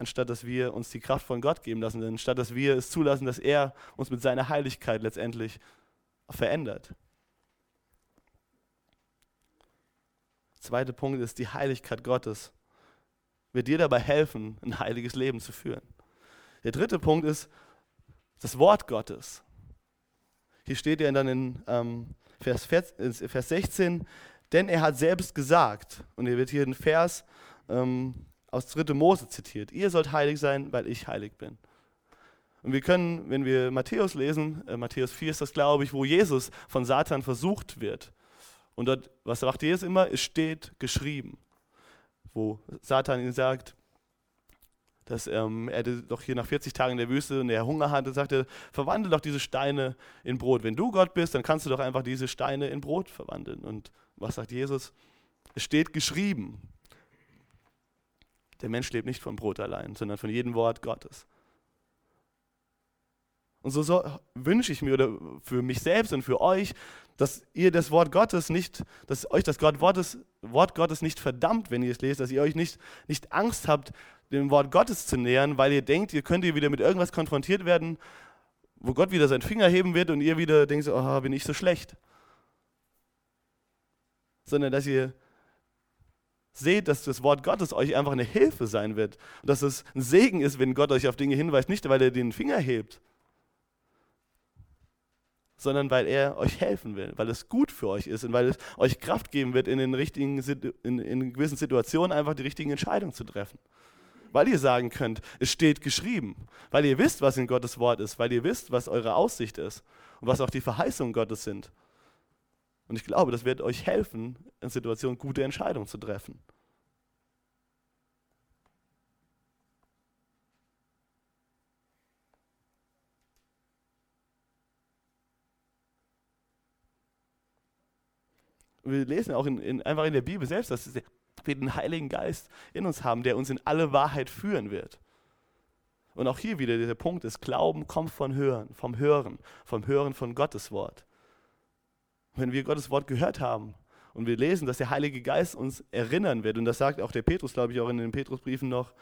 anstatt dass wir uns die Kraft von Gott geben lassen, anstatt dass wir es zulassen, dass er uns mit seiner Heiligkeit letztendlich verändert. Zweiter Punkt ist, die Heiligkeit Gottes wird dir dabei helfen, ein heiliges Leben zu führen. Der dritte Punkt ist das Wort Gottes. Hier steht ja dann in ähm, Vers, Vers 16, denn er hat selbst gesagt, und hier wird hier ein Vers ähm, aus 3. Mose zitiert, ihr sollt heilig sein, weil ich heilig bin. Und wir können, wenn wir Matthäus lesen, äh, Matthäus 4 ist das, glaube ich, wo Jesus von Satan versucht wird. Und dort, was sagt Jesus immer? Es steht geschrieben. Wo Satan ihm sagt, dass ähm, er doch hier nach 40 Tagen in der Wüste und er Hunger hatte, sagte, verwandle doch diese Steine in Brot. Wenn du Gott bist, dann kannst du doch einfach diese Steine in Brot verwandeln. Und was sagt Jesus? Es steht geschrieben. Der Mensch lebt nicht vom Brot allein, sondern von jedem Wort Gottes. Und so, so wünsche ich mir oder für mich selbst und für euch, dass ihr das Wort Gottes nicht, dass euch das Wort Gottes, Wort Gottes nicht verdammt, wenn ihr es lest, dass ihr euch nicht, nicht Angst habt, dem Wort Gottes zu nähern, weil ihr denkt, ihr könnt ihr wieder mit irgendwas konfrontiert werden, wo Gott wieder seinen Finger heben wird und ihr wieder denkt, oh, bin ich so schlecht. Sondern dass ihr seht, dass das Wort Gottes euch einfach eine Hilfe sein wird. Und dass es ein Segen ist, wenn Gott euch auf Dinge hinweist, nicht weil er den Finger hebt, sondern weil er euch helfen will, weil es gut für euch ist und weil es euch Kraft geben wird, in, den richtigen, in, in gewissen Situationen einfach die richtigen Entscheidungen zu treffen. Weil ihr sagen könnt, es steht geschrieben, weil ihr wisst, was in Gottes Wort ist, weil ihr wisst, was eure Aussicht ist und was auch die Verheißungen Gottes sind. Und ich glaube, das wird euch helfen, in Situationen gute Entscheidungen zu treffen. wir lesen auch in, in, einfach in der Bibel selbst, dass wir den Heiligen Geist in uns haben, der uns in alle Wahrheit führen wird. Und auch hier wieder der Punkt ist, Glauben kommt von Hören, vom Hören, vom Hören von Gottes Wort. Wenn wir Gottes Wort gehört haben und wir lesen, dass der Heilige Geist uns erinnern wird, und das sagt auch der Petrus, glaube ich, auch in den Petrusbriefen noch,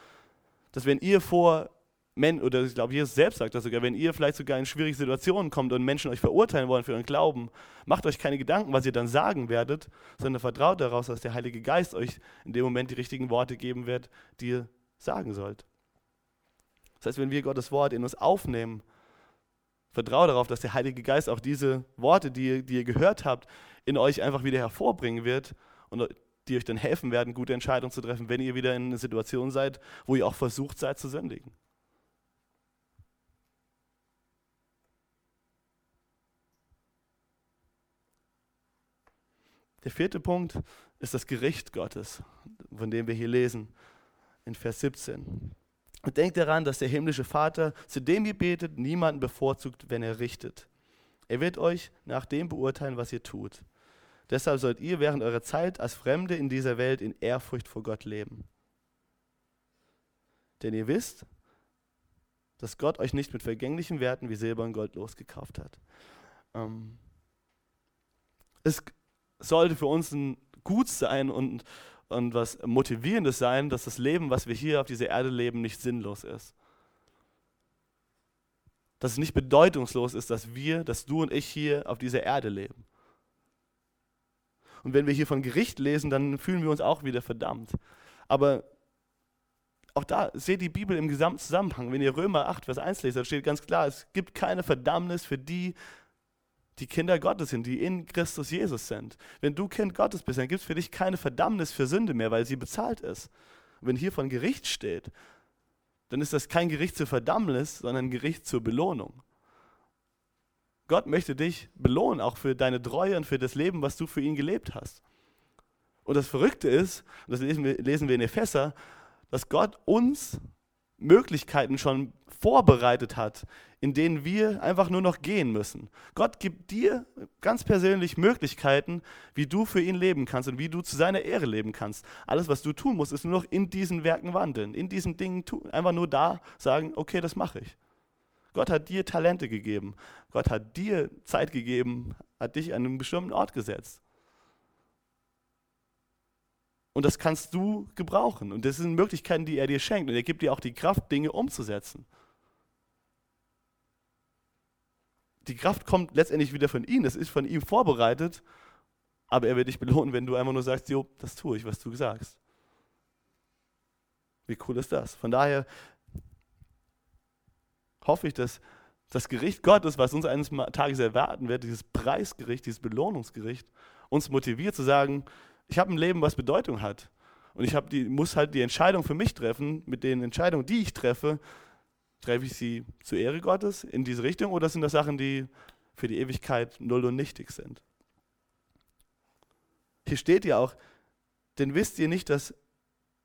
dass wenn ihr vor Men oder ich glaube, Jesus selbst sagt das sogar, wenn ihr vielleicht sogar in schwierige Situationen kommt und Menschen euch verurteilen wollen für euren Glauben, macht euch keine Gedanken, was ihr dann sagen werdet, sondern vertraut daraus, dass der Heilige Geist euch in dem Moment die richtigen Worte geben wird, die ihr sagen sollt. Das heißt, wenn wir Gottes Wort in uns aufnehmen, vertraut darauf, dass der Heilige Geist auch diese Worte, die, die ihr gehört habt, in euch einfach wieder hervorbringen wird und die euch dann helfen werden, gute Entscheidungen zu treffen, wenn ihr wieder in einer Situation seid, wo ihr auch versucht seid zu sündigen. Der vierte Punkt ist das Gericht Gottes, von dem wir hier lesen in Vers 17. Und denkt daran, dass der himmlische Vater, zu dem ihr betet, niemanden bevorzugt, wenn er richtet. Er wird euch nach dem beurteilen, was ihr tut. Deshalb sollt ihr während eurer Zeit als Fremde in dieser Welt in Ehrfurcht vor Gott leben. Denn ihr wisst, dass Gott euch nicht mit vergänglichen Werten wie Silber und Gold losgekauft hat. Ähm, es sollte für uns ein gut sein und, und was Motivierendes sein, dass das Leben, was wir hier auf dieser Erde leben, nicht sinnlos ist. Dass es nicht bedeutungslos ist, dass wir, dass du und ich hier auf dieser Erde leben. Und wenn wir hier von Gericht lesen, dann fühlen wir uns auch wieder verdammt. Aber auch da seht die Bibel im gesamten Zusammenhang. Wenn ihr Römer 8, Vers 1 lest, da steht ganz klar, es gibt keine Verdammnis für die, die Kinder Gottes sind, die in Christus Jesus sind. Wenn du Kind Gottes bist, dann gibt es für dich keine Verdammnis für Sünde mehr, weil sie bezahlt ist. Und wenn hier von Gericht steht, dann ist das kein Gericht zur Verdammnis, sondern ein Gericht zur Belohnung. Gott möchte dich belohnen, auch für deine Treue und für das Leben, was du für ihn gelebt hast. Und das Verrückte ist, und das lesen wir, lesen wir in Epheser, dass Gott uns Möglichkeiten schon vorbereitet hat, in denen wir einfach nur noch gehen müssen. Gott gibt dir ganz persönlich Möglichkeiten, wie du für ihn leben kannst und wie du zu seiner Ehre leben kannst. Alles, was du tun musst, ist nur noch in diesen Werken wandeln, in diesen Dingen tun. Einfach nur da sagen, okay, das mache ich. Gott hat dir Talente gegeben. Gott hat dir Zeit gegeben, hat dich an einen bestimmten Ort gesetzt. Und das kannst du gebrauchen. Und das sind Möglichkeiten, die er dir schenkt. Und er gibt dir auch die Kraft, Dinge umzusetzen. Die Kraft kommt letztendlich wieder von ihm. Das ist von ihm vorbereitet. Aber er wird dich belohnen, wenn du einfach nur sagst, jo, das tue ich, was du sagst. Wie cool ist das? Von daher hoffe ich, dass das Gericht Gottes, was uns eines Tages erwarten wird, dieses Preisgericht, dieses Belohnungsgericht, uns motiviert zu sagen, ich habe ein Leben, was Bedeutung hat. Und ich die, muss halt die Entscheidung für mich treffen. Mit den Entscheidungen, die ich treffe, treffe ich sie zur Ehre Gottes in diese Richtung oder sind das Sachen, die für die Ewigkeit null und nichtig sind? Hier steht ja auch, denn wisst ihr nicht, dass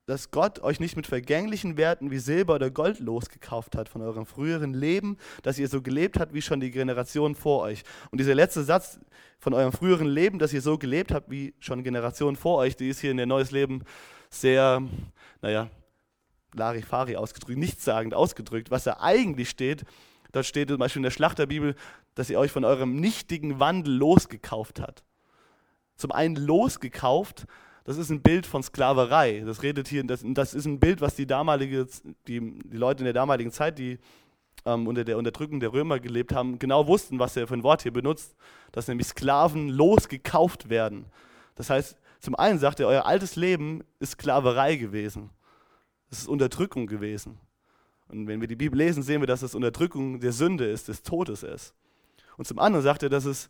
dass Gott euch nicht mit vergänglichen Werten wie Silber oder Gold losgekauft hat von eurem früheren Leben, dass ihr so gelebt habt wie schon die Generationen vor euch. Und dieser letzte Satz von eurem früheren Leben, dass ihr so gelebt habt wie schon Generationen vor euch, die ist hier in der Neues Leben sehr, naja, Larifari ausgedrückt, nichtssagend ausgedrückt. Was da eigentlich steht, dort steht zum Beispiel in der Schlachterbibel, dass ihr euch von eurem nichtigen Wandel losgekauft hat. Zum einen losgekauft, das ist ein Bild von Sklaverei. Das redet hier, das, das ist ein Bild, was die damalige, die, die Leute in der damaligen Zeit, die ähm, unter der Unterdrückung der Römer gelebt haben, genau wussten, was er für ein Wort hier benutzt, dass nämlich Sklaven losgekauft werden. Das heißt, zum einen sagt er, euer altes Leben ist Sklaverei gewesen. Es ist Unterdrückung gewesen. Und wenn wir die Bibel lesen, sehen wir, dass es Unterdrückung der Sünde ist, des Todes ist. Und zum anderen sagt er, dass es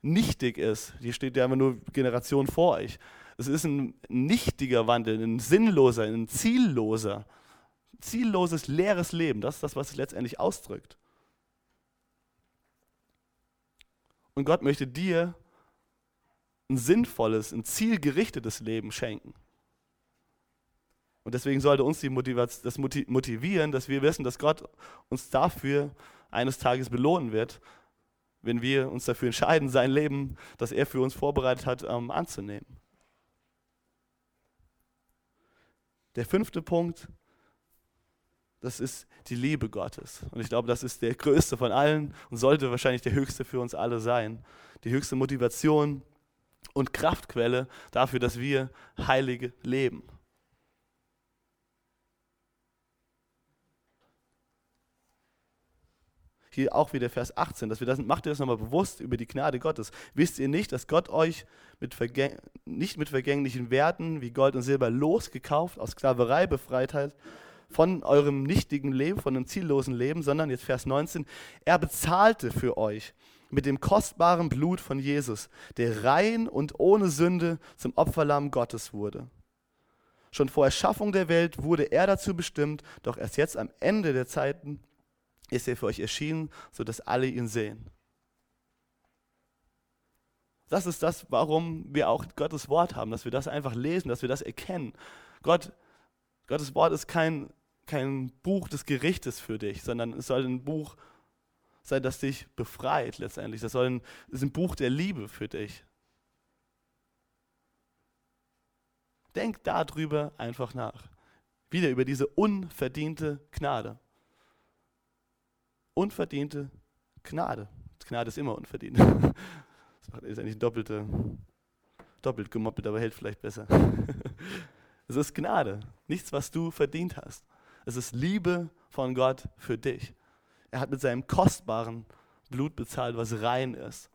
nichtig ist. Hier steht ja immer nur Generation vor euch. Es ist ein nichtiger Wandel, ein sinnloser, ein zielloser, zielloses, leeres Leben. Das ist das, was es letztendlich ausdrückt. Und Gott möchte dir ein sinnvolles, ein zielgerichtetes Leben schenken. Und deswegen sollte uns die das motivieren, dass wir wissen, dass Gott uns dafür eines Tages belohnen wird, wenn wir uns dafür entscheiden, sein Leben, das er für uns vorbereitet hat, ähm, anzunehmen. Der fünfte Punkt, das ist die Liebe Gottes. Und ich glaube, das ist der größte von allen und sollte wahrscheinlich der höchste für uns alle sein. Die höchste Motivation und Kraftquelle dafür, dass wir heilige leben. Hier auch wieder Vers 18, dass wir das, macht ihr das nochmal bewusst über die Gnade Gottes. Wisst ihr nicht, dass Gott euch mit nicht mit vergänglichen Werten wie Gold und Silber losgekauft, aus Sklaverei befreit hat, von eurem nichtigen Leben, von einem ziellosen Leben, sondern jetzt Vers 19, er bezahlte für euch mit dem kostbaren Blut von Jesus, der rein und ohne Sünde zum Opferlamm Gottes wurde. Schon vor Erschaffung der Welt wurde er dazu bestimmt, doch erst jetzt am Ende der Zeiten ist er für euch erschienen, sodass alle ihn sehen. Das ist das, warum wir auch Gottes Wort haben, dass wir das einfach lesen, dass wir das erkennen. Gott, Gottes Wort ist kein, kein Buch des Gerichtes für dich, sondern es soll ein Buch sein, das dich befreit letztendlich. Das soll ein, ist ein Buch der Liebe für dich. Denk darüber einfach nach. Wieder über diese unverdiente Gnade. Unverdiente Gnade. Gnade ist immer unverdient. Das ist eigentlich doppelte, doppelt gemoppelt, aber hält vielleicht besser. Es ist Gnade, nichts, was du verdient hast. Es ist Liebe von Gott für dich. Er hat mit seinem kostbaren Blut bezahlt, was rein ist.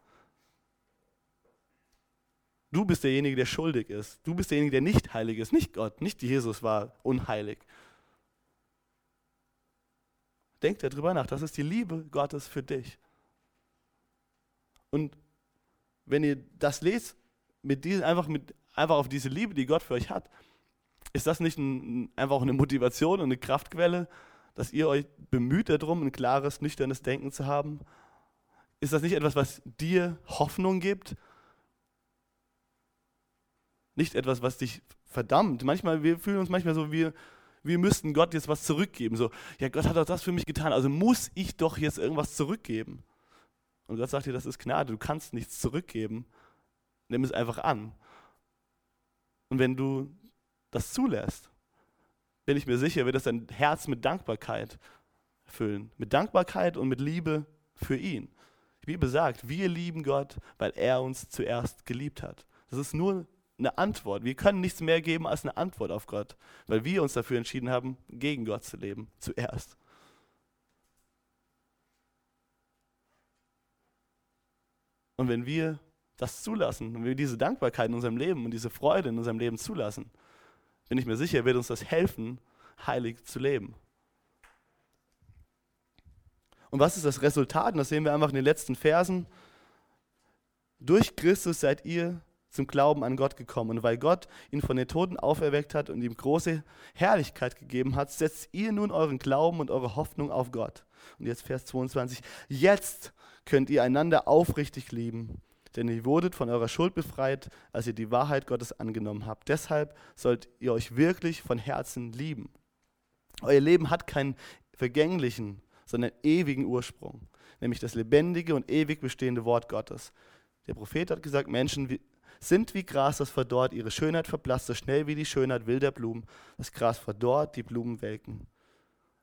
Du bist derjenige, der schuldig ist. Du bist derjenige, der nicht heilig ist. Nicht Gott, nicht Jesus war unheilig. Denk darüber nach. Das ist die Liebe Gottes für dich. Und wenn ihr das lest, mit diesen, einfach, mit, einfach auf diese Liebe, die Gott für euch hat, ist das nicht ein, einfach auch eine Motivation und eine Kraftquelle, dass ihr euch bemüht darum, ein klares, nüchternes Denken zu haben? Ist das nicht etwas, was dir Hoffnung gibt nicht etwas, was dich verdammt. Manchmal, wir fühlen uns manchmal so, wir, wir müssten Gott jetzt was zurückgeben. So, ja, Gott hat doch das für mich getan, also muss ich doch jetzt irgendwas zurückgeben. Und Gott sagt dir, das ist Gnade, du kannst nichts zurückgeben. Nimm es einfach an. Und wenn du das zulässt, bin ich mir sicher, wird das dein Herz mit Dankbarkeit füllen. Mit Dankbarkeit und mit Liebe für ihn. Die Bibel sagt, wir lieben Gott, weil er uns zuerst geliebt hat. Das ist nur eine Antwort. Wir können nichts mehr geben als eine Antwort auf Gott, weil wir uns dafür entschieden haben, gegen Gott zu leben, zuerst. Und wenn wir das zulassen, wenn wir diese Dankbarkeit in unserem Leben und diese Freude in unserem Leben zulassen, bin ich mir sicher, wird uns das helfen, heilig zu leben. Und was ist das Resultat? Und das sehen wir einfach in den letzten Versen. Durch Christus seid ihr zum Glauben an Gott gekommen. Und weil Gott ihn von den Toten auferweckt hat und ihm große Herrlichkeit gegeben hat, setzt ihr nun euren Glauben und eure Hoffnung auf Gott. Und jetzt Vers 22. Jetzt könnt ihr einander aufrichtig lieben, denn ihr wurdet von eurer Schuld befreit, als ihr die Wahrheit Gottes angenommen habt. Deshalb sollt ihr euch wirklich von Herzen lieben. Euer Leben hat keinen vergänglichen, sondern ewigen Ursprung, nämlich das lebendige und ewig bestehende Wort Gottes. Der Prophet hat gesagt, Menschen sind wie Gras, das verdorrt, ihre Schönheit verblasst, so schnell wie die Schönheit wilder Blumen. Das Gras verdorrt, die Blumen welken.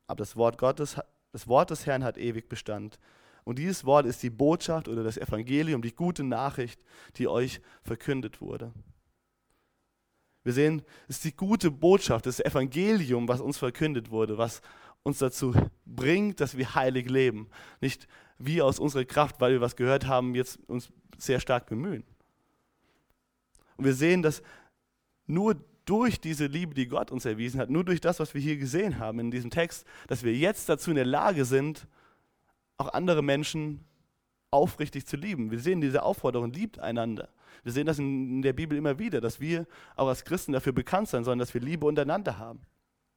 Aber das Wort Gottes, das Wort des Herrn hat ewig Bestand. Und dieses Wort ist die Botschaft oder das Evangelium, die gute Nachricht, die euch verkündet wurde. Wir sehen, es ist die gute Botschaft, das Evangelium, was uns verkündet wurde, was uns dazu bringt, dass wir heilig leben. Nicht wir aus unserer Kraft, weil wir was gehört haben, jetzt uns sehr stark bemühen. Und wir sehen, dass nur durch diese Liebe, die Gott uns erwiesen hat, nur durch das, was wir hier gesehen haben in diesem Text, dass wir jetzt dazu in der Lage sind, auch andere Menschen aufrichtig zu lieben. Wir sehen diese Aufforderung, liebt einander. Wir sehen das in der Bibel immer wieder, dass wir auch als Christen dafür bekannt sein sollen, dass wir Liebe untereinander haben.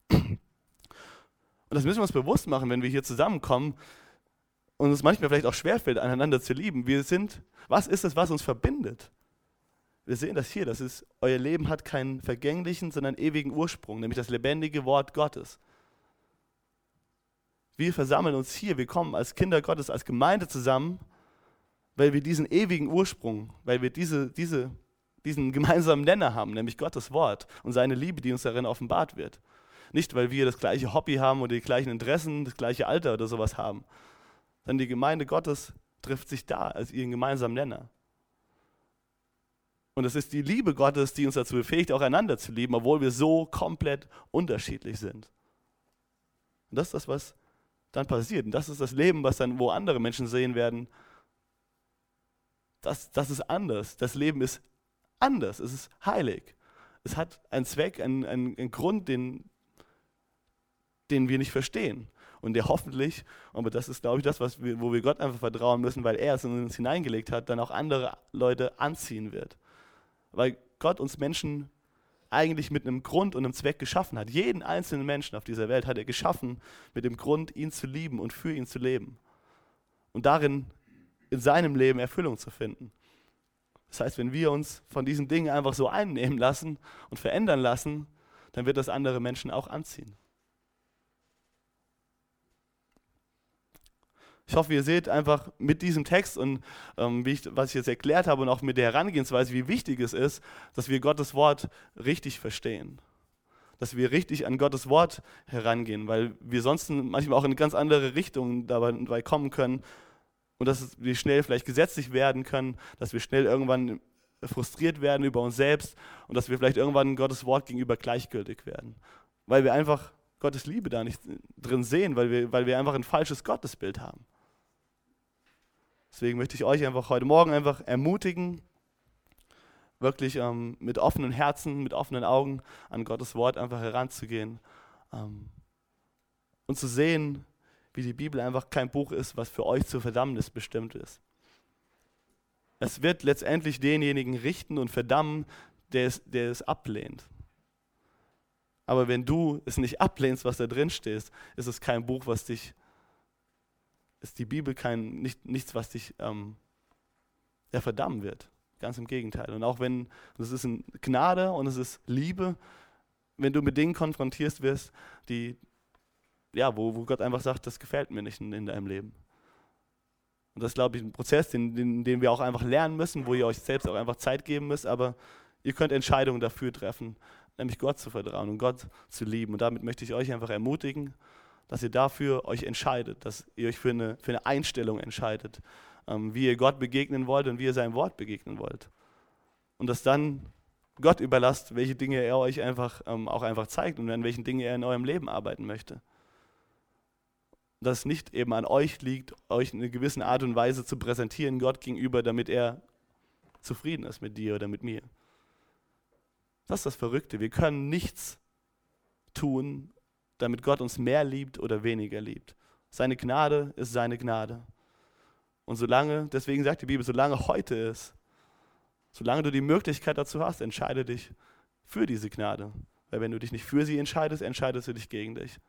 Und das müssen wir uns bewusst machen, wenn wir hier zusammenkommen und es manchmal vielleicht auch schwerfällt, einander zu lieben. Wir sind, was ist es, was uns verbindet? Wir sehen das hier, das ist, euer Leben hat keinen vergänglichen, sondern ewigen Ursprung, nämlich das lebendige Wort Gottes. Wir versammeln uns hier, wir kommen als Kinder Gottes, als Gemeinde zusammen, weil wir diesen ewigen Ursprung, weil wir diese, diese, diesen gemeinsamen Nenner haben, nämlich Gottes Wort und seine Liebe, die uns darin offenbart wird. Nicht, weil wir das gleiche Hobby haben oder die gleichen Interessen, das gleiche Alter oder sowas haben, sondern die Gemeinde Gottes trifft sich da als ihren gemeinsamen Nenner. Und es ist die Liebe Gottes, die uns dazu befähigt, auch einander zu lieben, obwohl wir so komplett unterschiedlich sind. Und das ist das, was dann passiert. Und das ist das Leben, was dann, wo andere Menschen sehen werden, das, das ist anders. Das Leben ist anders. Es ist heilig. Es hat einen Zweck, einen, einen, einen Grund, den, den wir nicht verstehen. und der hoffentlich, aber das ist, glaube ich, das, was wir, wo wir Gott einfach vertrauen müssen, weil er es in uns hineingelegt hat, dann auch andere Leute anziehen wird. Weil Gott uns Menschen eigentlich mit einem Grund und einem Zweck geschaffen hat. Jeden einzelnen Menschen auf dieser Welt hat er geschaffen mit dem Grund, ihn zu lieben und für ihn zu leben. Und darin in seinem Leben Erfüllung zu finden. Das heißt, wenn wir uns von diesen Dingen einfach so einnehmen lassen und verändern lassen, dann wird das andere Menschen auch anziehen. Ich hoffe, ihr seht einfach mit diesem Text und ähm, ich, was ich jetzt erklärt habe und auch mit der Herangehensweise, wie wichtig es ist, dass wir Gottes Wort richtig verstehen. Dass wir richtig an Gottes Wort herangehen, weil wir sonst manchmal auch in ganz andere Richtungen dabei kommen können und dass wir schnell vielleicht gesetzlich werden können, dass wir schnell irgendwann frustriert werden über uns selbst und dass wir vielleicht irgendwann Gottes Wort gegenüber gleichgültig werden, weil wir einfach Gottes Liebe da nicht drin sehen, weil wir, weil wir einfach ein falsches Gottesbild haben. Deswegen möchte ich euch einfach heute Morgen einfach ermutigen, wirklich ähm, mit offenen Herzen, mit offenen Augen an Gottes Wort einfach heranzugehen ähm, und zu sehen, wie die Bibel einfach kein Buch ist, was für euch zur Verdammnis bestimmt ist. Es wird letztendlich denjenigen richten und verdammen, der es, der es ablehnt. Aber wenn du es nicht ablehnst, was da drin steht, ist es kein Buch, was dich ist die Bibel kein, nicht, nichts, was dich ähm, ja, verdammen wird. Ganz im Gegenteil. Und auch wenn, es ist Gnade und es ist Liebe, wenn du mit Dingen konfrontierst wirst, die, ja, wo, wo Gott einfach sagt, das gefällt mir nicht in, in deinem Leben. Und das ist, glaube ich, ein Prozess, den, den, den wir auch einfach lernen müssen, wo ihr euch selbst auch einfach Zeit geben müsst, aber ihr könnt Entscheidungen dafür treffen, nämlich Gott zu vertrauen und Gott zu lieben. Und damit möchte ich euch einfach ermutigen, dass ihr dafür euch entscheidet, dass ihr euch für eine, für eine Einstellung entscheidet, ähm, wie ihr Gott begegnen wollt und wie ihr seinem Wort begegnen wollt. Und dass dann Gott überlasst, welche Dinge er euch einfach ähm, auch einfach zeigt und an welchen Dingen er in eurem Leben arbeiten möchte. Dass es nicht eben an euch liegt, euch in einer gewissen Art und Weise zu präsentieren Gott gegenüber, damit er zufrieden ist mit dir oder mit mir. Das ist das Verrückte. Wir können nichts tun, damit Gott uns mehr liebt oder weniger liebt. Seine Gnade ist seine Gnade. Und solange, deswegen sagt die Bibel, solange heute ist, solange du die Möglichkeit dazu hast, entscheide dich für diese Gnade. Weil wenn du dich nicht für sie entscheidest, entscheidest du dich gegen dich.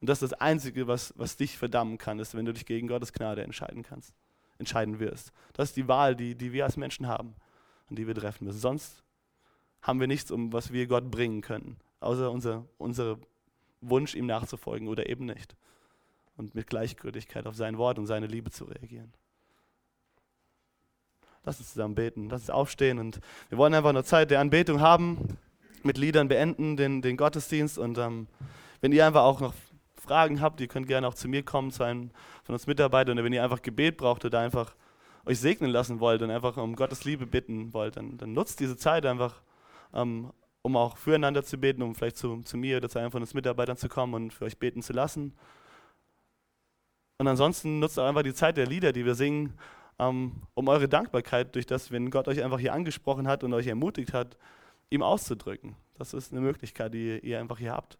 Und das ist das Einzige, was, was dich verdammen kann, ist, wenn du dich gegen Gottes Gnade entscheiden kannst, entscheiden wirst. Das ist die Wahl, die, die wir als Menschen haben und die wir treffen müssen. Sonst haben wir nichts, um was wir Gott bringen können, außer unser, unsere Wunsch, ihm nachzufolgen oder eben nicht. Und mit Gleichgültigkeit auf sein Wort und seine Liebe zu reagieren. Lass uns zusammen beten, lass uns aufstehen und wir wollen einfach eine Zeit der Anbetung haben, mit Liedern beenden, den, den Gottesdienst und ähm, wenn ihr einfach auch noch Fragen habt, ihr könnt gerne auch zu mir kommen, zu einem von uns Mitarbeitern oder wenn ihr einfach Gebet braucht oder einfach euch segnen lassen wollt und einfach um Gottes Liebe bitten wollt, dann, dann nutzt diese Zeit einfach, ähm, um auch füreinander zu beten, um vielleicht zu, zu mir oder zu einem von uns Mitarbeitern zu kommen und für euch beten zu lassen. Und ansonsten nutzt auch einfach die Zeit der Lieder, die wir singen, ähm, um eure Dankbarkeit durch das, wenn Gott euch einfach hier angesprochen hat und euch ermutigt hat, ihm auszudrücken. Das ist eine Möglichkeit, die ihr einfach hier habt.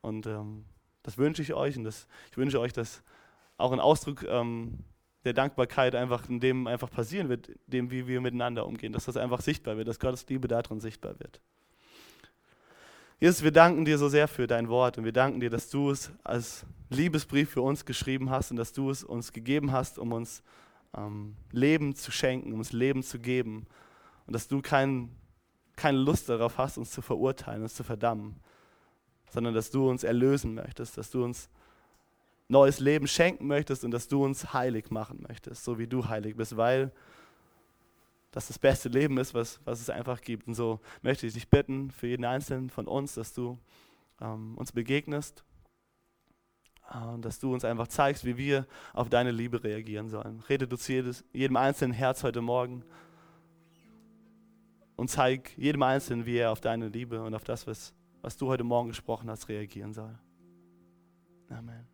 Und ähm, das wünsche ich euch und das, ich wünsche euch, dass auch ein Ausdruck ähm, der Dankbarkeit einfach in dem einfach passieren wird, dem wie wir miteinander umgehen, dass das einfach sichtbar wird, dass Gottes Liebe darin sichtbar wird. Jesus, wir danken dir so sehr für dein Wort und wir danken dir, dass du es als Liebesbrief für uns geschrieben hast und dass du es uns gegeben hast, um uns ähm, Leben zu schenken, um uns Leben zu geben und dass du kein, keine Lust darauf hast, uns zu verurteilen, uns zu verdammen, sondern dass du uns erlösen möchtest, dass du uns neues Leben schenken möchtest und dass du uns heilig machen möchtest, so wie du heilig bist, weil dass das beste Leben ist, was, was es einfach gibt. Und so möchte ich dich bitten für jeden Einzelnen von uns, dass du ähm, uns begegnest äh, dass du uns einfach zeigst, wie wir auf deine Liebe reagieren sollen. Rede du zu jedes, jedem einzelnen Herz heute Morgen und zeig jedem Einzelnen, wie er auf deine Liebe und auf das, was, was du heute Morgen gesprochen hast, reagieren soll. Amen